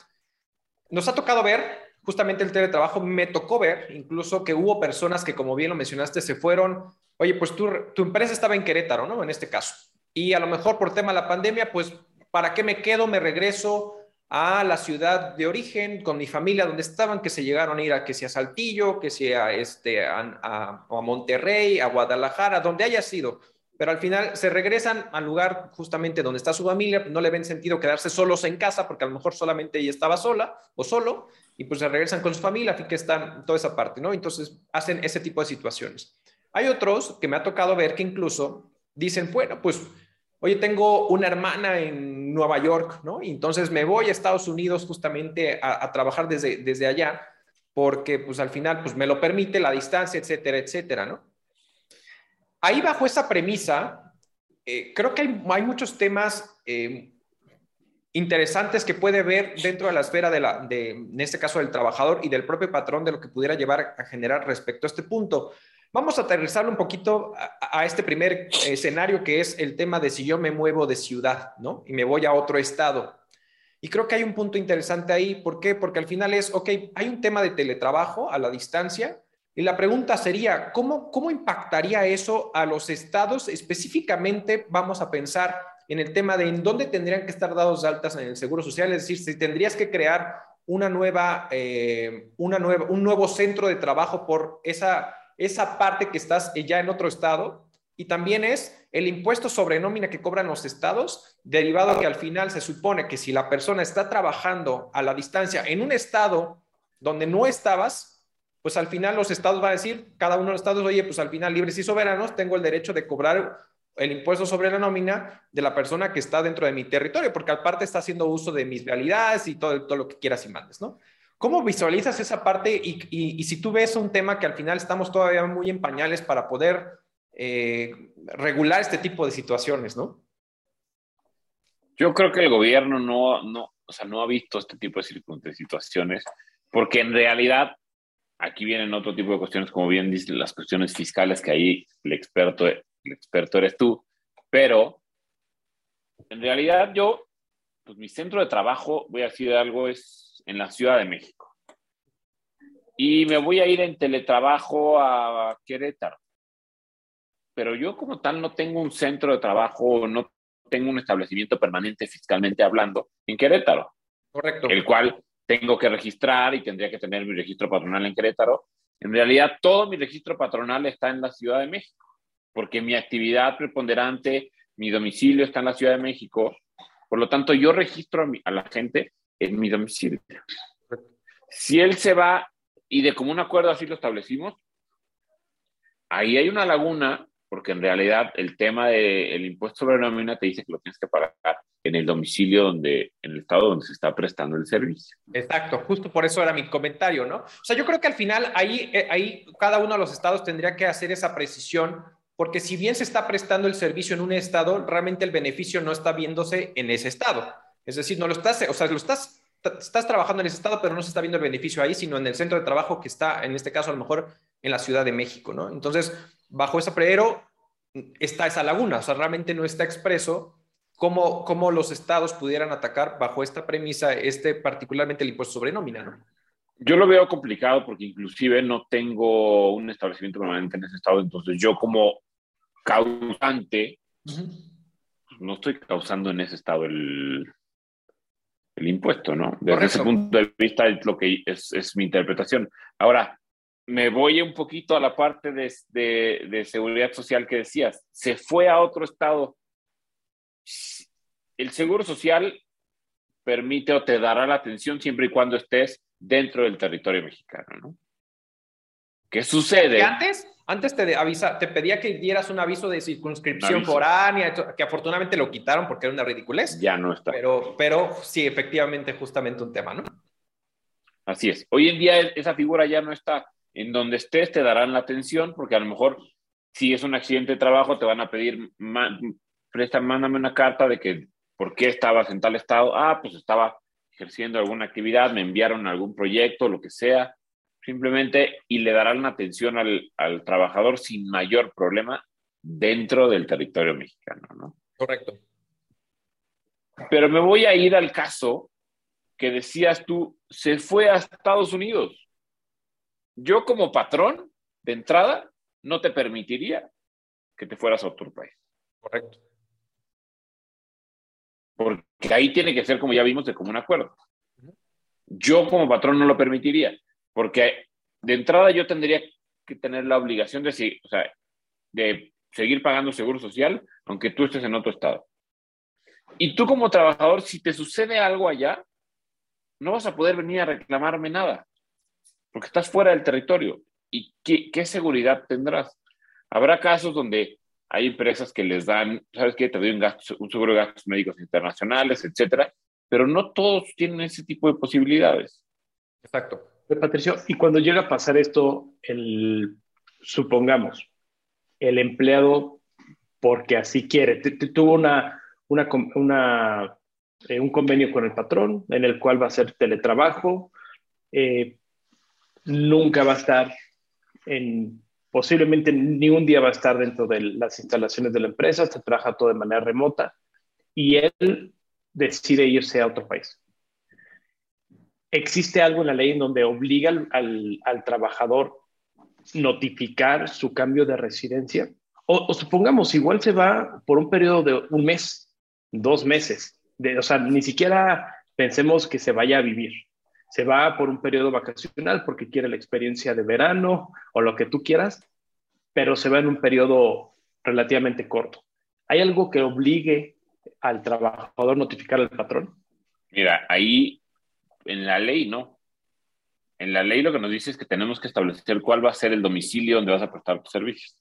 Nos ha tocado ver justamente el teletrabajo, me tocó ver incluso que hubo personas que, como bien lo mencionaste, se fueron, oye, pues tu, tu empresa estaba en Querétaro, ¿no? En este caso. Y a lo mejor por tema de la pandemia, pues, ¿para qué me quedo? Me regreso a la ciudad de origen con mi familia donde estaban, que se llegaron a ir a que sea Saltillo, que sea este, a, a, a Monterrey, a Guadalajara, donde haya sido pero al final se regresan al lugar justamente donde está su familia, no le ven sentido quedarse solos en casa porque a lo mejor solamente ella estaba sola o solo y pues se regresan con su familia, así que están toda esa parte, ¿no? Entonces hacen ese tipo de situaciones. Hay otros que me ha tocado ver que incluso dicen, bueno, pues, oye, tengo una hermana en Nueva York, ¿no? Y entonces me voy a Estados Unidos justamente a, a trabajar desde, desde allá porque pues al final pues me lo permite la distancia, etcétera, etcétera, ¿no? Ahí bajo esa premisa, eh, creo que hay, muchos temas eh, interesantes que puede ver dentro de la esfera de, la, de, en este caso, del trabajador y del propio patrón de lo que pudiera llevar a generar respecto a este punto. Vamos a aterrizarlo un poquito a, a, este primer escenario que es el tema de si yo me muevo de ciudad, ¿no? Y me voy a otro estado. Y creo que hay un punto interesante ahí. ¿Por qué? Porque al final es, ok, hay un tema de teletrabajo a la distancia, y la pregunta sería, ¿cómo, ¿cómo impactaría eso a los estados? Específicamente vamos a pensar en el tema de en dónde tendrían que estar dados altas en el Seguro Social, es decir, si tendrías que crear una nueva, eh, una nueva, un nuevo centro de trabajo por esa, esa parte que estás ya en otro estado. Y también es el impuesto sobre nómina que cobran los estados, derivado que al final se supone que si la persona está trabajando a la distancia en un estado donde no estabas, pues al final los estados van a decir, cada uno de los estados, oye, pues al final libres y soberanos, tengo el derecho de cobrar el impuesto sobre la nómina de la persona que está dentro de mi territorio, porque aparte está haciendo uso de mis realidades y todo, lo que quieras y mandes, ¿no? ¿Cómo visualizas esa parte y, y, si tú ves un tema que al final estamos todavía muy en pañales para poder eh, regular este tipo de situaciones, ¿no? Yo creo que el gobierno no, no, o sea, no ha visto este tipo de situaciones porque en realidad Aquí vienen otro tipo de cuestiones, como bien dicen las cuestiones fiscales, que ahí el experto, el experto eres tú. Pero en realidad yo, pues mi centro de trabajo, voy a decir algo, es en la Ciudad de México. Y me voy a ir en teletrabajo a Querétaro. Pero yo como tal no tengo un centro de trabajo, no tengo un establecimiento permanente fiscalmente hablando en Querétaro. Correcto. El cual tengo que registrar y tendría que tener mi registro patronal en Querétaro. En realidad, todo mi registro patronal está en la Ciudad de México, porque mi actividad preponderante, mi domicilio está en la Ciudad de México. Por lo tanto, yo registro a, a la gente en mi domicilio. Si él se va y de común acuerdo así lo establecimos, ahí hay una laguna porque en realidad el tema del impuesto sobre nómina te dice que lo tienes que pagar en el domicilio donde, en el estado donde se está prestando el servicio. Exacto, justo por eso era mi comentario, ¿no? O sea, yo creo que al final ahí, eh, ahí cada uno de los estados tendría que hacer esa precisión, porque si bien se está prestando el servicio en un estado, realmente el beneficio no está viéndose en ese estado. Es decir, no lo estás, o sea, lo estás, estás trabajando en ese estado, pero no se está viendo el beneficio ahí, sino en el centro de trabajo que está, en este caso, a lo mejor en la Ciudad de México, ¿no? Entonces, bajo esa pero está esa laguna, o sea, realmente no está expreso cómo, cómo los estados pudieran atacar bajo esta premisa, este particularmente el impuesto sobre nómina, ¿no? Yo lo veo complicado porque inclusive no tengo un establecimiento permanente en ese estado, entonces yo como causante pues, no estoy causando en ese estado el, el impuesto, ¿no? Desde ese punto de vista es lo que es, es mi interpretación. Ahora, me voy un poquito a la parte de, de, seguridad social que decías. Se fue a otro estado. El seguro social permite o te dará la atención siempre y cuando estés dentro del territorio mexicano, ¿no? ¿Qué sucede? Antes, antes te, avisa, te pedía que dieras un aviso de circunscripción foránea, que afortunadamente lo quitaron porque era una ridiculez. Ya no está. Pero, pero sí, efectivamente, justamente un tema, ¿no? Así es. Hoy en día esa figura ya no está en donde estés te darán la atención, porque a lo mejor si es un accidente de trabajo te van a pedir, presta, mándame una carta de que por qué estabas en tal estado. Ah, pues estaba ejerciendo alguna actividad, me enviaron algún proyecto, lo que sea, simplemente, y le darán la atención al, al trabajador sin mayor problema dentro del territorio mexicano, ¿no? Correcto. Pero me voy a ir al caso que decías tú, se fue a Estados Unidos yo como patrón, de entrada, no te permitiría que te fueras a otro país. Correcto. Porque ahí tiene que ser, como ya vimos, de común acuerdo. Yo como patrón no lo permitiría, porque de entrada yo tendría que tener la obligación de, o sea, de seguir pagando seguro social, aunque tú estés en otro estado. Y tú como trabajador, si te sucede algo allá, no vas a poder venir a reclamarme nada porque estás fuera del territorio. ¿Y qué, seguridad tendrás? Habrá casos donde hay empresas que les dan, ¿sabes qué? Te doy un, un seguro de gastos médicos internacionales, etcétera, pero no todos tienen ese tipo de posibilidades. Exacto. Patricio, y cuando llega a pasar esto, el, supongamos, el empleado, porque así quiere, tuvo una, una, una eh, un convenio con el patrón en el cual va a hacer teletrabajo, eh, nunca va a estar en, posiblemente ni un día va a estar dentro de las instalaciones de la empresa, se trabaja todo de manera remota y él decide irse a otro país. ¿Existe algo en la ley en donde obliga al, al, trabajador notificar su cambio de residencia? O, supongamos, igual se va por un periodo de un mes, dos meses, o sea, ni siquiera pensemos que se vaya a vivir se va por un periodo vacacional porque quiere la experiencia de verano o lo que tú quieras, pero se va en un periodo relativamente corto. ¿Hay algo que obligue al trabajador notificar al patrón? Mira, ahí en la ley no. En la ley lo que nos dice es que tenemos que establecer cuál va a ser el domicilio donde vas a prestar tus servicios.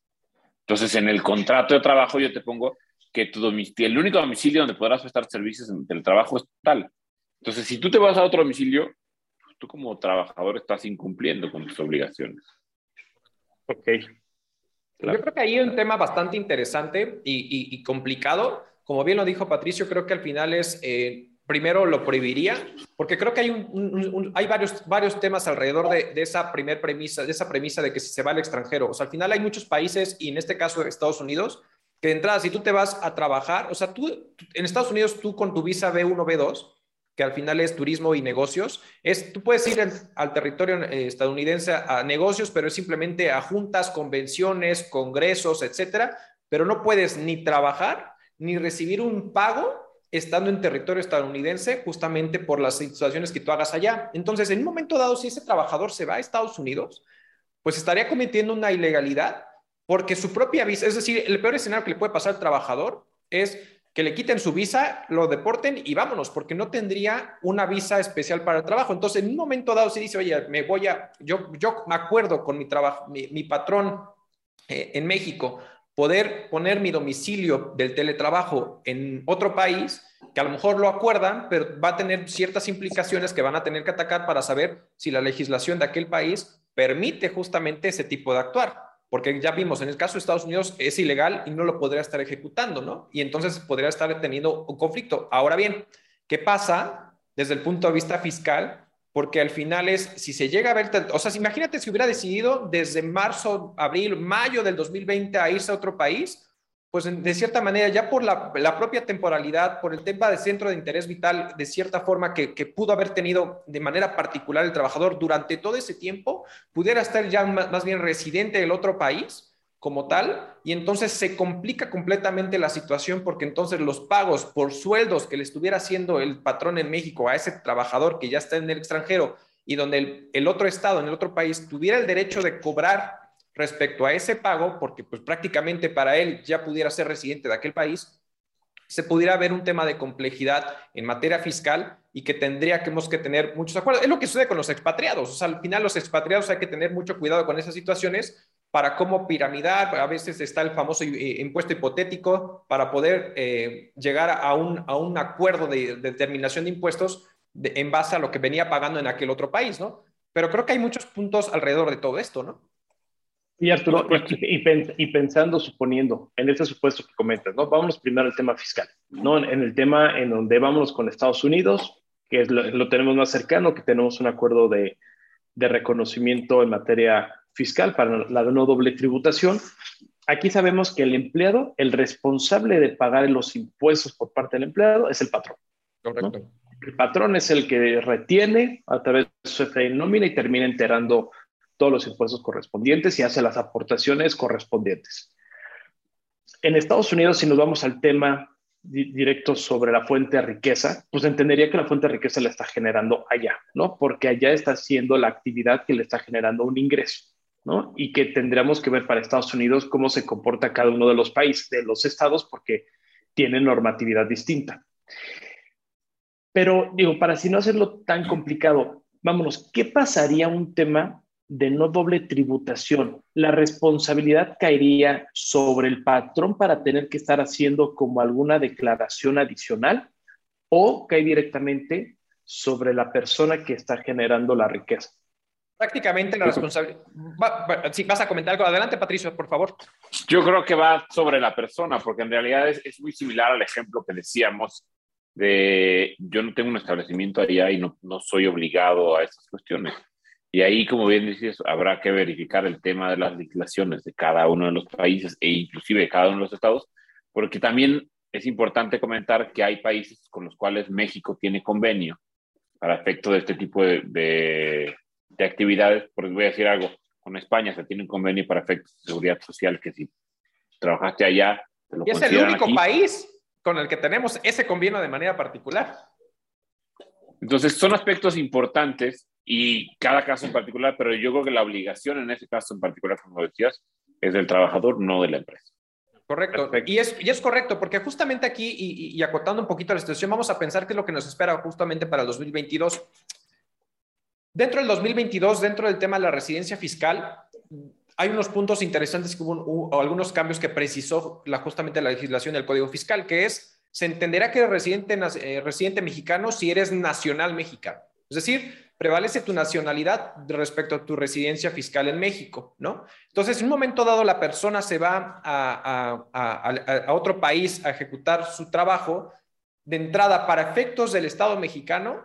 Entonces, en el contrato de trabajo yo te pongo que tu domicilio, el único domicilio donde podrás prestar servicios del trabajo es tal. Entonces, si tú te vas a otro domicilio, tú como trabajador estás incumpliendo con tus obligaciones. Ok. Yo creo que ahí hay un tema bastante interesante y, complicado. Como bien lo dijo Patricio, creo que al final es, eh, primero lo prohibiría, porque creo que hay, un, hay varios, varios temas alrededor de, esa primer premisa, de esa premisa de que si se va al extranjero. O sea, al final hay muchos países, y en este caso Estados Unidos, que de entrada, si tú te vas a trabajar, o sea, tú en Estados Unidos, tú con tu visa B1, B2, que al final es turismo y negocios, es, tú puedes ir al territorio eh, estadounidense a negocios, pero es simplemente a juntas, convenciones, congresos, etcétera, pero no puedes ni trabajar ni recibir un pago estando en territorio estadounidense justamente por las situaciones que tú hagas allá. Entonces, en un momento dado, si ese trabajador se va a Estados Unidos, pues estaría cometiendo una ilegalidad porque su propia visa, es decir, el peor escenario que le puede pasar al trabajador es que le quiten su visa, lo deporten y vámonos, porque no tendría una visa especial para el trabajo. Entonces, en un momento dado, si dice, oye, me voy a, yo, yo me acuerdo con mi trabajo, mi, patrón eh, en México poder poner mi domicilio del teletrabajo en otro país, que a lo mejor lo acuerdan, pero va a tener ciertas implicaciones que van a tener que atacar para saber si la legislación de aquel país permite justamente ese tipo de actuar. Porque ya vimos, en el caso de Estados Unidos es ilegal y no lo podría estar ejecutando, ¿no? Y entonces podría estar teniendo un conflicto. Ahora bien, ¿qué pasa desde el punto de vista fiscal? porque al final es, si se llega a ver, o sea, imagínate si hubiera decidido desde marzo, abril, mayo del 2020 a irse a otro país, pues de cierta manera, ya por la, propia temporalidad, por el tema de centro de interés vital, de cierta forma que, pudo haber tenido de manera particular el trabajador durante todo ese tiempo, pudiera estar ya más bien residente del otro país como tal, y entonces se complica completamente la situación porque entonces los pagos por sueldos que le estuviera haciendo el patrón en México a ese trabajador que ya está en el extranjero y donde el, otro estado, en el otro país, tuviera el derecho de cobrar respecto a ese pago, porque pues prácticamente para él ya pudiera ser residente de aquel país, se pudiera ver un tema de complejidad en materia fiscal y que tendríamos que tener muchos acuerdos. Es lo que sucede con los expatriados. Al final los expatriados hay que tener mucho cuidado con esas situaciones para cómo piramidar, a veces está el famoso eh, impuesto hipotético para poder eh, llegar a un, a un acuerdo de, determinación de impuestos en base a lo que venía pagando en aquel otro país, ¿no? Pero creo que hay muchos puntos alrededor de todo esto, ¿no? Y Arturo, y, y, pensando, suponiendo, en este supuesto que comentas, ¿no? Vámonos primero al tema fiscal, ¿no? En el tema en donde vámonos con Estados Unidos, que es lo, lo tenemos más cercano, que tenemos un acuerdo de, de reconocimiento en materia fiscal para la no doble tributación. Aquí sabemos que el empleado, el responsable de pagar los impuestos por parte del empleado es el patrón. Correcto. El patrón es el que retiene a través de su nómina y termina enterando todos los impuestos correspondientes y hace las aportaciones correspondientes. En Estados Unidos, si nos vamos al tema directo sobre la fuente de riqueza, pues entendería que la fuente de riqueza la está generando allá, ¿no? Porque allá está haciendo la actividad que le está generando un ingreso. Y que tendríamos que ver para Estados Unidos cómo se comporta cada uno de los países, de los estados, porque tienen normatividad distinta. Pero digo, para si no hacerlo tan complicado, vámonos, ¿qué pasaría un tema de no doble tributación? ¿La responsabilidad caería sobre el patrón para tener que estar haciendo como alguna declaración adicional o cae directamente sobre la persona que está generando la riqueza? prácticamente la responsabilidad. si vas a comentar algo, adelante Patricio, por favor. Yo creo que va sobre la persona, porque en realidad es, es, muy similar al ejemplo que decíamos de yo no tengo un establecimiento allá y no, no soy obligado a esas cuestiones. Y ahí, como bien dices, habrá que verificar el tema de las legislaciones de cada uno de los países e inclusive de cada uno de los estados, porque también es importante comentar que hay países con los cuales México tiene convenio para efecto de este tipo de de actividades, porque voy a decir algo, con España se tiene un convenio para efectos de seguridad social que si trabajaste allá, te lo y es el único país con el que tenemos ese convenio de manera particular. Entonces, son aspectos importantes y cada caso en particular, pero yo creo que la obligación en ese caso en particular, como decías, es del trabajador, no de la empresa. Correcto. Y es, y es correcto, porque justamente aquí, y, y, acotando un poquito la situación, vamos a pensar qué es lo que nos espera justamente para el 2022. Dentro del 2022, dentro del tema de la residencia fiscal, hay unos puntos interesantes que hubo, algunos cambios que precisó la, justamente la legislación del Código Fiscal, que es, se entenderá que eres residente, eh, residente mexicano si eres nacional mexicano. Es decir, prevalece tu nacionalidad respecto a tu residencia fiscal en México, ¿no? Entonces, en un momento dado, la persona se va a, otro país a ejecutar su trabajo. De entrada, para efectos del Estado mexicano,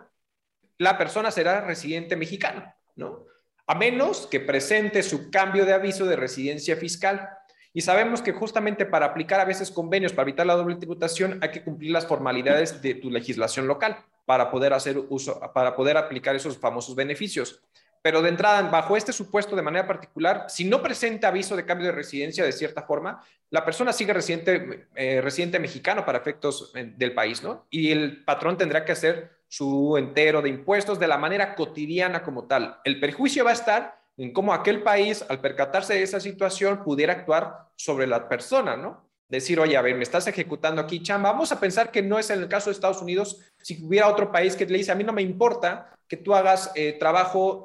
la persona será residente mexicano, ¿no? A menos que presente su cambio de aviso de residencia fiscal. Y sabemos que justamente para aplicar a veces convenios para evitar la doble tributación hay que cumplir las formalidades de tu legislación local para poder hacer uso, para poder aplicar esos famosos beneficios. Pero de entrada, bajo este supuesto de manera particular, si no presenta aviso de cambio de residencia de cierta forma, la persona sigue residente, eh, residente mexicano para efectos eh, del país, ¿no? Y el patrón tendrá que hacer su entero de impuestos de la manera cotidiana como tal. El perjuicio va a estar en cómo aquel país, al percatarse de esa situación, pudiera actuar sobre la persona, ¿no? Decir, oye, a ver, me estás ejecutando aquí, chamba. Vamos a pensar que no es en el caso de Estados Unidos. Si hubiera otro país que le dice, a mí no me importa que tú hagas eh, trabajo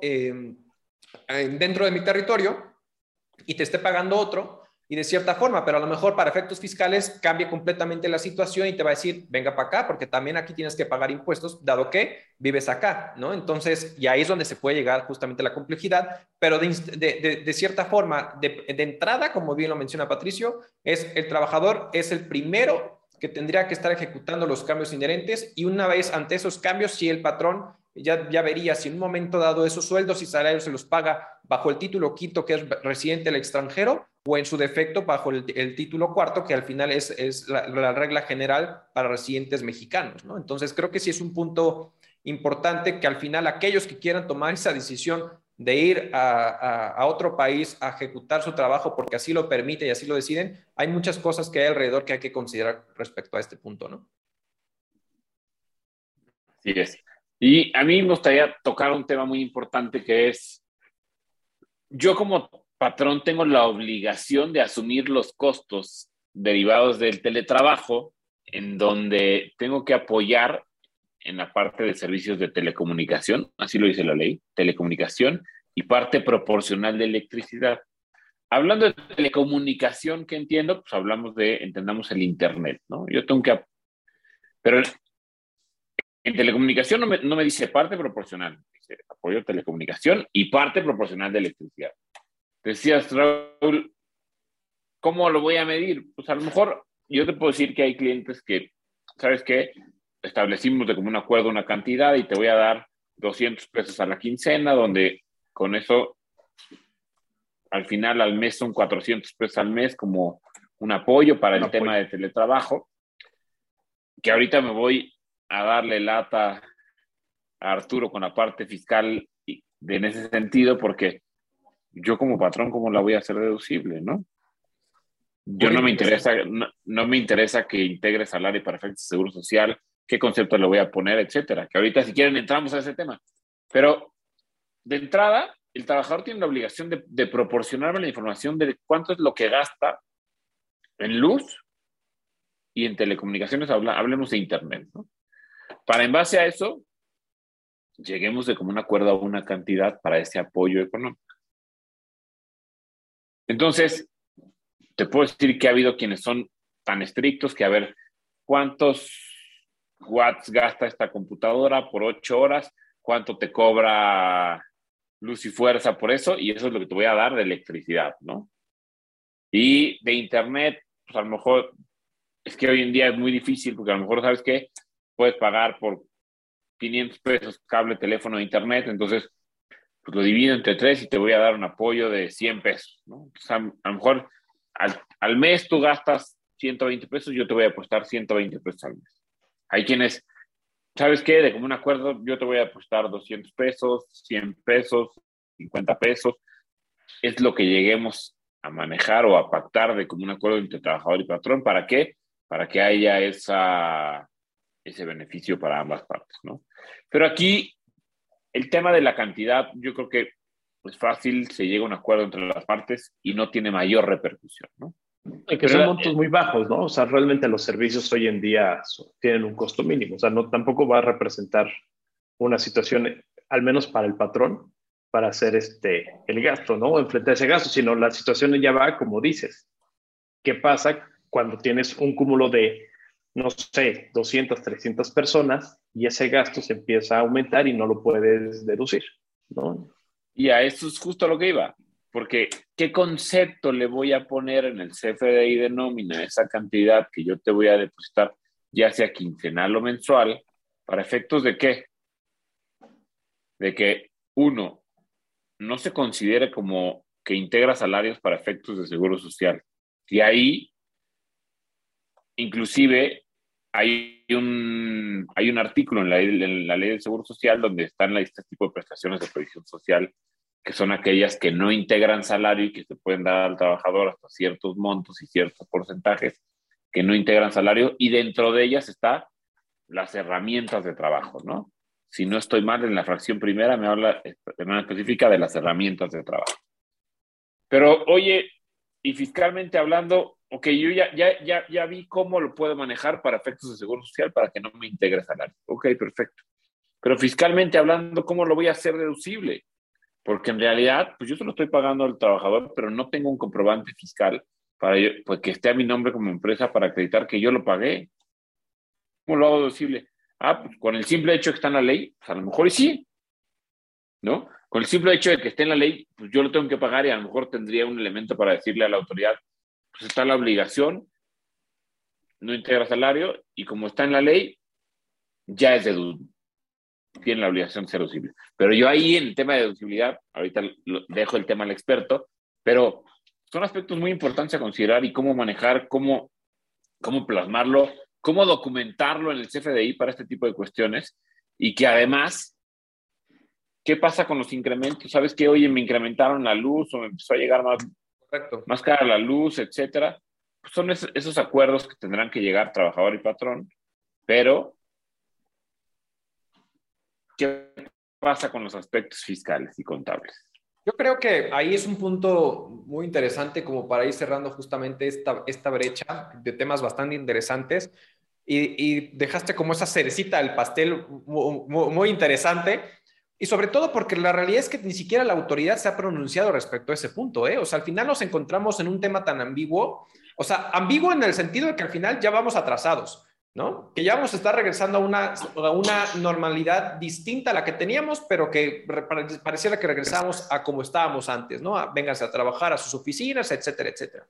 dentro de mi territorio y te esté pagando otro, y de cierta forma, pero a lo mejor para efectos fiscales cambia completamente la situación y te va a decir, venga para acá, porque también aquí tienes que pagar impuestos, dado que vives acá, ¿no? Entonces, y ahí es donde se puede llegar justamente la complejidad, pero de, cierta forma, de, de entrada, como bien lo menciona Patricio, es el trabajador es el primero que tendría que estar ejecutando los cambios inherentes y una vez ante esos cambios, si el patrón ya, ya vería si en un momento dado esos sueldos y salarios se los paga bajo el título quinto, que es residente del extranjero, o en su defecto bajo el, título cuarto, que al final es, es la, regla general para residentes mexicanos. ¿no? Entonces, creo que sí es un punto importante que al final aquellos que quieran tomar esa decisión de ir a, a, otro país a ejecutar su trabajo porque así lo permite y así lo deciden, hay muchas cosas que hay alrededor que hay que considerar respecto a este punto, ¿no? Sí es. Y a mí me gustaría tocar un tema muy importante que es, yo como patrón tengo la obligación de asumir los costos derivados del teletrabajo, en donde tengo que apoyar en la parte de servicios de telecomunicación, así lo dice la ley, telecomunicación y parte proporcional de electricidad. Hablando de telecomunicación, ¿qué entiendo? Pues hablamos de, entendamos el Internet, ¿no? Yo tengo que... Pero en telecomunicación no me, no me dice parte proporcional, dice apoyo telecomunicación y parte proporcional de electricidad. Decías, Raúl, ¿cómo lo voy a medir? Pues a lo mejor yo te puedo decir que hay clientes que, ¿sabes qué? Establecimos de como un acuerdo una cantidad y te voy a dar 200 pesos a la quincena, donde con eso al final al mes son 400 pesos al mes como un apoyo para el tema de teletrabajo, que ahorita me voy a darle lata a Arturo con la parte fiscal en ese sentido, porque yo como patrón, ¿cómo la voy a hacer deducible, no? Yo no me interesa, no, me interesa que integre salario para efectos de seguro social, qué concepto le voy a poner, etcétera. Que ahorita, si quieren, entramos a ese tema. Pero de entrada, el trabajador tiene la obligación de, de proporcionarme la información de cuánto es lo que gasta en luz y en telecomunicaciones, hablemos de Internet, ¿no? Para en base a eso, lleguemos de como un acuerdo a una cantidad para ese apoyo económico. Entonces, te puedo decir que ha habido quienes son tan estrictos que a ver cuántos watts gasta esta computadora por ocho horas, cuánto te cobra luz y fuerza por eso, y eso es lo que te voy a dar de electricidad, ¿no? Y de internet, pues a lo mejor es que hoy en día es muy difícil porque a lo mejor sabes que puedes pagar por 500 pesos cable, teléfono internet, entonces pues lo divido entre tres y te voy a dar un apoyo de 100 pesos, ¿no? a, lo mejor al, mes tú gastas 120 pesos, yo te voy a apostar 120 pesos al mes. Hay quienes, ¿sabes qué? De como un acuerdo, yo te voy a apostar 200 pesos, 100 pesos, 50 pesos. Es lo que lleguemos a manejar o a pactar de como un acuerdo entre trabajador y patrón. ¿Para qué? Para que haya esa ese beneficio para ambas partes, ¿no? Pero aquí el tema de la cantidad, yo creo que es fácil, se llega a un acuerdo entre las partes y no tiene mayor repercusión, ¿no? Y que son montos muy bajos, ¿no? O sea, realmente los servicios hoy en día tienen un costo mínimo, o sea, no tampoco va a representar una situación, al menos para el patrón, para hacer este, el gasto, ¿no? Enfrentar ese gasto, sino la situación ya va como dices. ¿Qué pasa cuando tienes un cúmulo de no sé, 200, 300 personas y ese gasto se empieza a aumentar y no lo puedes deducir, ¿no? Y a eso es justo lo que iba, porque ¿qué concepto le voy a poner en el CFDI de nómina esa cantidad que yo te voy a depositar, ya sea quincenal o mensual, para efectos de qué? De que uno no se considere como que integra salarios para efectos de seguro social. Y ahí inclusive hay hay un artículo en la, en la ley del Seguro Social donde están este tipo de prestaciones de previsión social, que son aquellas que no integran salario y que se pueden dar al trabajador hasta ciertos montos y ciertos porcentajes que no integran salario, y dentro de ellas está las herramientas de trabajo, ¿no? Si no estoy mal, en la fracción primera me habla de manera específica de las herramientas de trabajo. Pero oye, y fiscalmente hablando, ok, yo ya, ya, ya, ya vi cómo lo puedo manejar para efectos de seguro social para que no me integre salario. Ok, perfecto. Pero fiscalmente hablando, ¿cómo lo voy a hacer deducible? Porque en realidad, pues yo se lo estoy pagando al trabajador, pero no tengo un comprobante fiscal para pues que esté a mi nombre como empresa para acreditar que yo lo pagué. ¿Cómo lo hago deducible? Ah, pues con el simple hecho de que está en la ley, pues a lo mejor sí, ¿no? Con el simple hecho de que esté en la ley, pues yo lo tengo que pagar y a lo mejor tendría un elemento para decirle a la autoridad, pues está la obligación, no integra salario y como está en la ley, ya es deducible. Tiene la obligación de ser deducible. Pero yo ahí en el tema de deducibilidad, ahorita dejo el tema al experto, pero son aspectos muy importantes a considerar y cómo manejar, cómo, cómo plasmarlo, cómo documentarlo en el CFDI para este tipo de cuestiones y que además, ¿qué pasa con los incrementos? ¿Sabes que, oye, me incrementaron la luz o me empezó a llegar más, más cara la luz, etcétera? Pues son esos acuerdos que tendrán que llegar trabajador y patrón, pero ¿qué pasa con los aspectos fiscales y contables? Yo creo que ahí es un punto muy interesante como para ir cerrando justamente esta, esta brecha de temas bastante interesantes y, dejaste como esa cerecita del pastel muy, interesante y sobre todo porque la realidad es que ni siquiera la autoridad se ha pronunciado respecto a ese punto, ¿eh? O sea, al final nos encontramos en un tema tan ambiguo, o sea, ambiguo en el sentido de que al final ya vamos atrasados. ¿no? Que ya vamos a estar regresando a una, una normalidad distinta a la que teníamos, pero que pareciera que regresamos a como estábamos antes, ¿no? A, vénganse a trabajar a sus oficinas, etcétera, etcétera.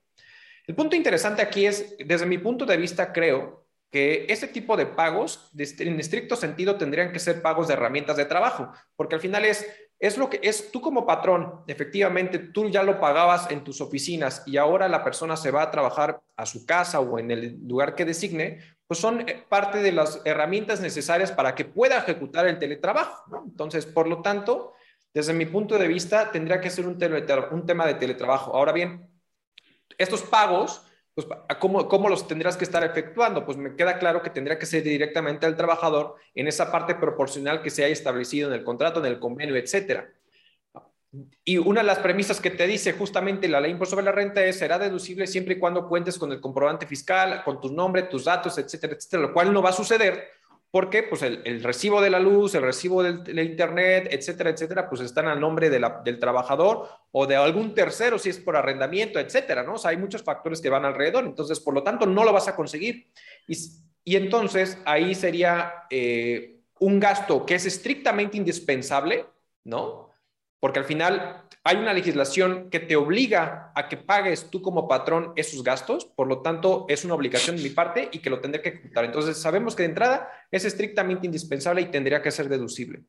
El punto interesante aquí es, desde mi punto de vista, creo que ese tipo de pagos, en estricto sentido, tendrían que ser pagos de herramientas de trabajo, porque al final es, es lo que es tú como patrón, efectivamente, tú ya lo pagabas en tus oficinas y ahora la persona se va a trabajar a su casa o en el lugar que designe, pues son eh, parte de las herramientas necesarias para que pueda ejecutar el teletrabajo. Entonces, por lo tanto, desde mi punto de vista, tendría que ser un, un tema de teletrabajo. Ahora bien, estos pagos, pues, ¿cómo, ¿cómo, los tendrás que estar efectuando? Pues me queda claro que tendría que ser directamente al trabajador en esa parte proporcional que se haya establecido en el contrato, en el convenio, etcétera. Y una de las premisas que te dice justamente la ley impuesto sobre la renta es será deducible siempre y cuando cuentes con el comprobante fiscal, con tu nombre, tus datos, etcétera, etcétera, lo cual no va a suceder porque pues el, recibo de la luz, el recibo del, internet, etcétera, etcétera, pues están al nombre del trabajador o de algún tercero si es por arrendamiento, etcétera, ¿no? O sea, hay muchos factores que van alrededor, entonces por lo tanto no lo vas a conseguir. Y, y entonces ahí sería eh, un gasto que es estrictamente indispensable, ¿no? Porque al final hay una legislación que te obliga a que pagues tú como patrón esos gastos, por lo tanto es una obligación de mi parte y que lo tendré que ejecutar. Entonces sabemos que de entrada es estrictamente indispensable y tendría que ser deducible.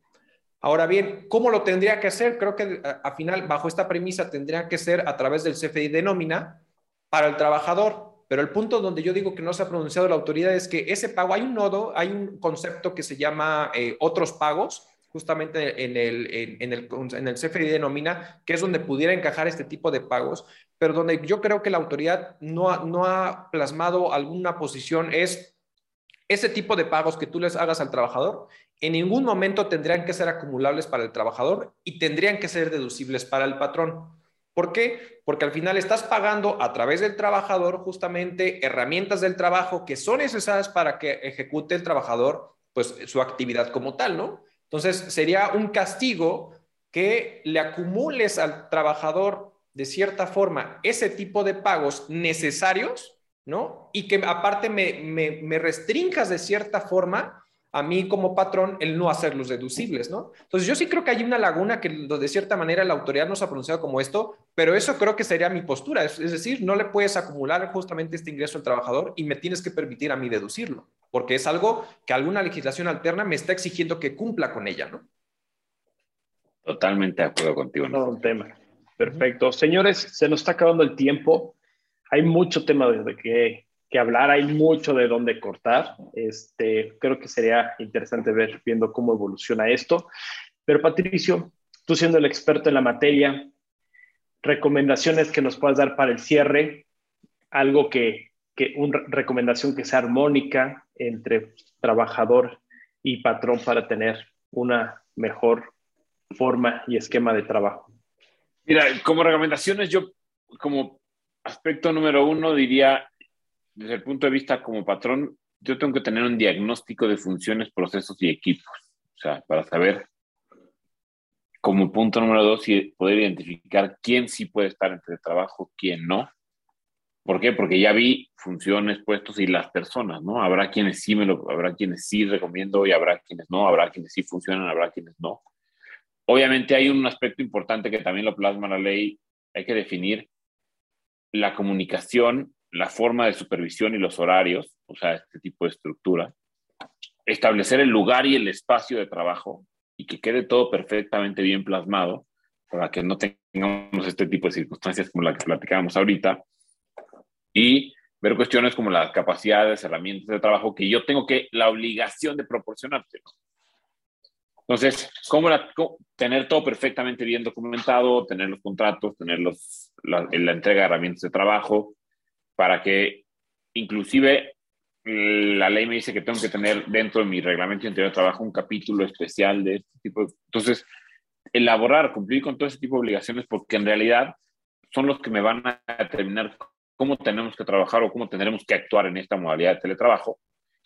Ahora bien, ¿cómo lo tendría que hacer? Creo que al final, bajo esta premisa, tendría que ser a través del CFI de nómina para el trabajador. Pero el punto donde yo digo que no se ha pronunciado la autoridad es que ese pago, hay un nodo, hay un concepto que se llama eh, otros pagos, justamente en el, en, el, en el CFDI que es donde pudiera encajar este tipo de pagos, pero donde yo creo que la autoridad no ha, no ha plasmado alguna posición es ese tipo de pagos que tú les hagas al trabajador, en ningún momento tendrían que ser acumulables para el trabajador y tendrían que ser deducibles para el patrón. ¿Por qué? Porque al final estás pagando a través del trabajador justamente herramientas del trabajo que son necesarias para que ejecute el trabajador pues su actividad como tal, ¿no? Entonces, sería un castigo que le acumules al trabajador de cierta forma ese tipo de pagos necesarios, ¿no? Y que aparte me, me, de cierta forma a mí como patrón el no hacerlos deducibles, ¿no? Entonces yo sí creo que hay una laguna que de cierta manera la autoridad nos ha pronunciado como esto, pero eso creo que sería mi postura, es, es decir, no le puedes acumular justamente este ingreso al trabajador y me tienes que permitir a mí deducirlo porque es algo que alguna legislación alterna me está exigiendo que cumpla con ella, ¿no? Totalmente de acuerdo contigo. No, un tema. Perfecto. Señores, se nos está acabando el tiempo. Hay mucho tema de que, que hablar, hay mucho de dónde cortar. Este, creo que sería interesante ver viendo cómo evoluciona esto. Pero Patricio, tú siendo el experto en la materia, recomendaciones que nos puedas dar para el cierre, algo que, que una recomendación que sea armónica entre trabajador y patrón para tener una mejor forma y esquema de trabajo. Mira, como recomendaciones, yo como aspecto número uno diría, desde el punto de vista como patrón, yo tengo que tener un diagnóstico de funciones, procesos y equipos. O sea, para saber, como punto número dos, poder identificar quién sí puede estar entre trabajo, quién no ¿Por qué? Porque ya vi funciones, puestos y las personas, ¿no? Habrá quienes sí me lo, habrá quienes sí recomiendo y habrá quienes no, habrá quienes sí funcionan, habrá quienes no. Obviamente hay un aspecto importante que también lo plasma la ley, hay que definir la comunicación, la forma de supervisión y los horarios, o sea, este tipo de estructura, establecer el lugar y el espacio de trabajo y que quede todo perfectamente bien plasmado para que no tengamos este tipo de circunstancias como la que platicábamos ahorita y ver cuestiones como las capacidades, herramientas de trabajo que yo tengo que la obligación de proporcionarte. Entonces, ¿cómo, tener todo perfectamente bien documentado, tener los contratos, tener los, la, la entrega de herramientas de trabajo, para que inclusive la ley me dice que tengo que tener dentro de mi reglamento interior de trabajo un capítulo especial de este tipo. Entonces, elaborar, cumplir con todo ese tipo de obligaciones, porque en realidad son los que me van a determinar cómo tenemos que trabajar o cómo tendremos que actuar en esta modalidad de teletrabajo.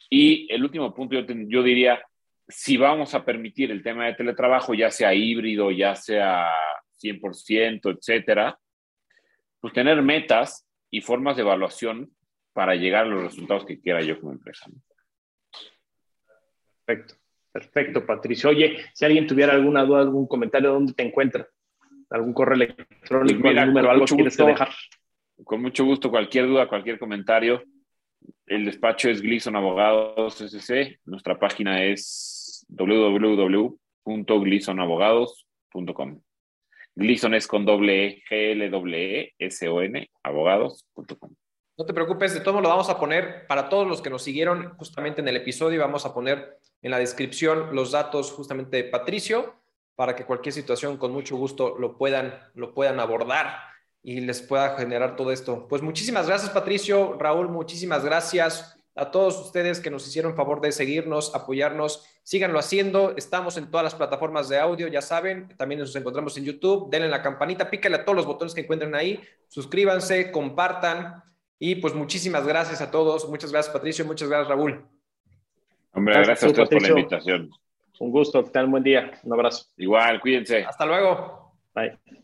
Y el último punto, yo, yo diría, si vamos a permitir el tema de teletrabajo, ya sea híbrido, ya sea 100%, etcétera, pues tener metas y formas de evaluación para llegar a los resultados que quiera yo como empresa. Perfecto, perfecto, Patricio. Oye, si alguien tuviera alguna duda, algún comentario, ¿dónde te encuentras? ¿Algún correo electrónico, pues algún número, algo que quieres dejar? Con mucho gusto, cualquier duda, cualquier comentario. El despacho es Gleason Abogados SC. Nuestra página es www.gleasonabogados.com. Gleason es con doble E, G, L, E, S, O, N, abogados.com. No te preocupes, de todo lo vamos a poner para todos los que nos siguieron justamente en el episodio, vamos a poner en la descripción los datos justamente de Patricio para que cualquier situación con mucho gusto lo puedan, lo puedan abordar y les pueda generar todo esto. Pues muchísimas gracias Patricio, Raúl, muchísimas gracias a todos ustedes que nos hicieron favor de seguirnos, apoyarnos, síganlo haciendo, estamos en todas las plataformas de audio, ya saben, también nos encontramos en YouTube, denle la campanita, píquenle a todos los botones que encuentren ahí, suscríbanse, compartan y pues muchísimas gracias a todos. Muchas gracias, Patricio. Muchas gracias, Raúl. Hombre, gracias, a ustedes por la invitación. Un gusto, que tengan un buen día. Un abrazo. Igual, cuídense. Hasta luego. Bye.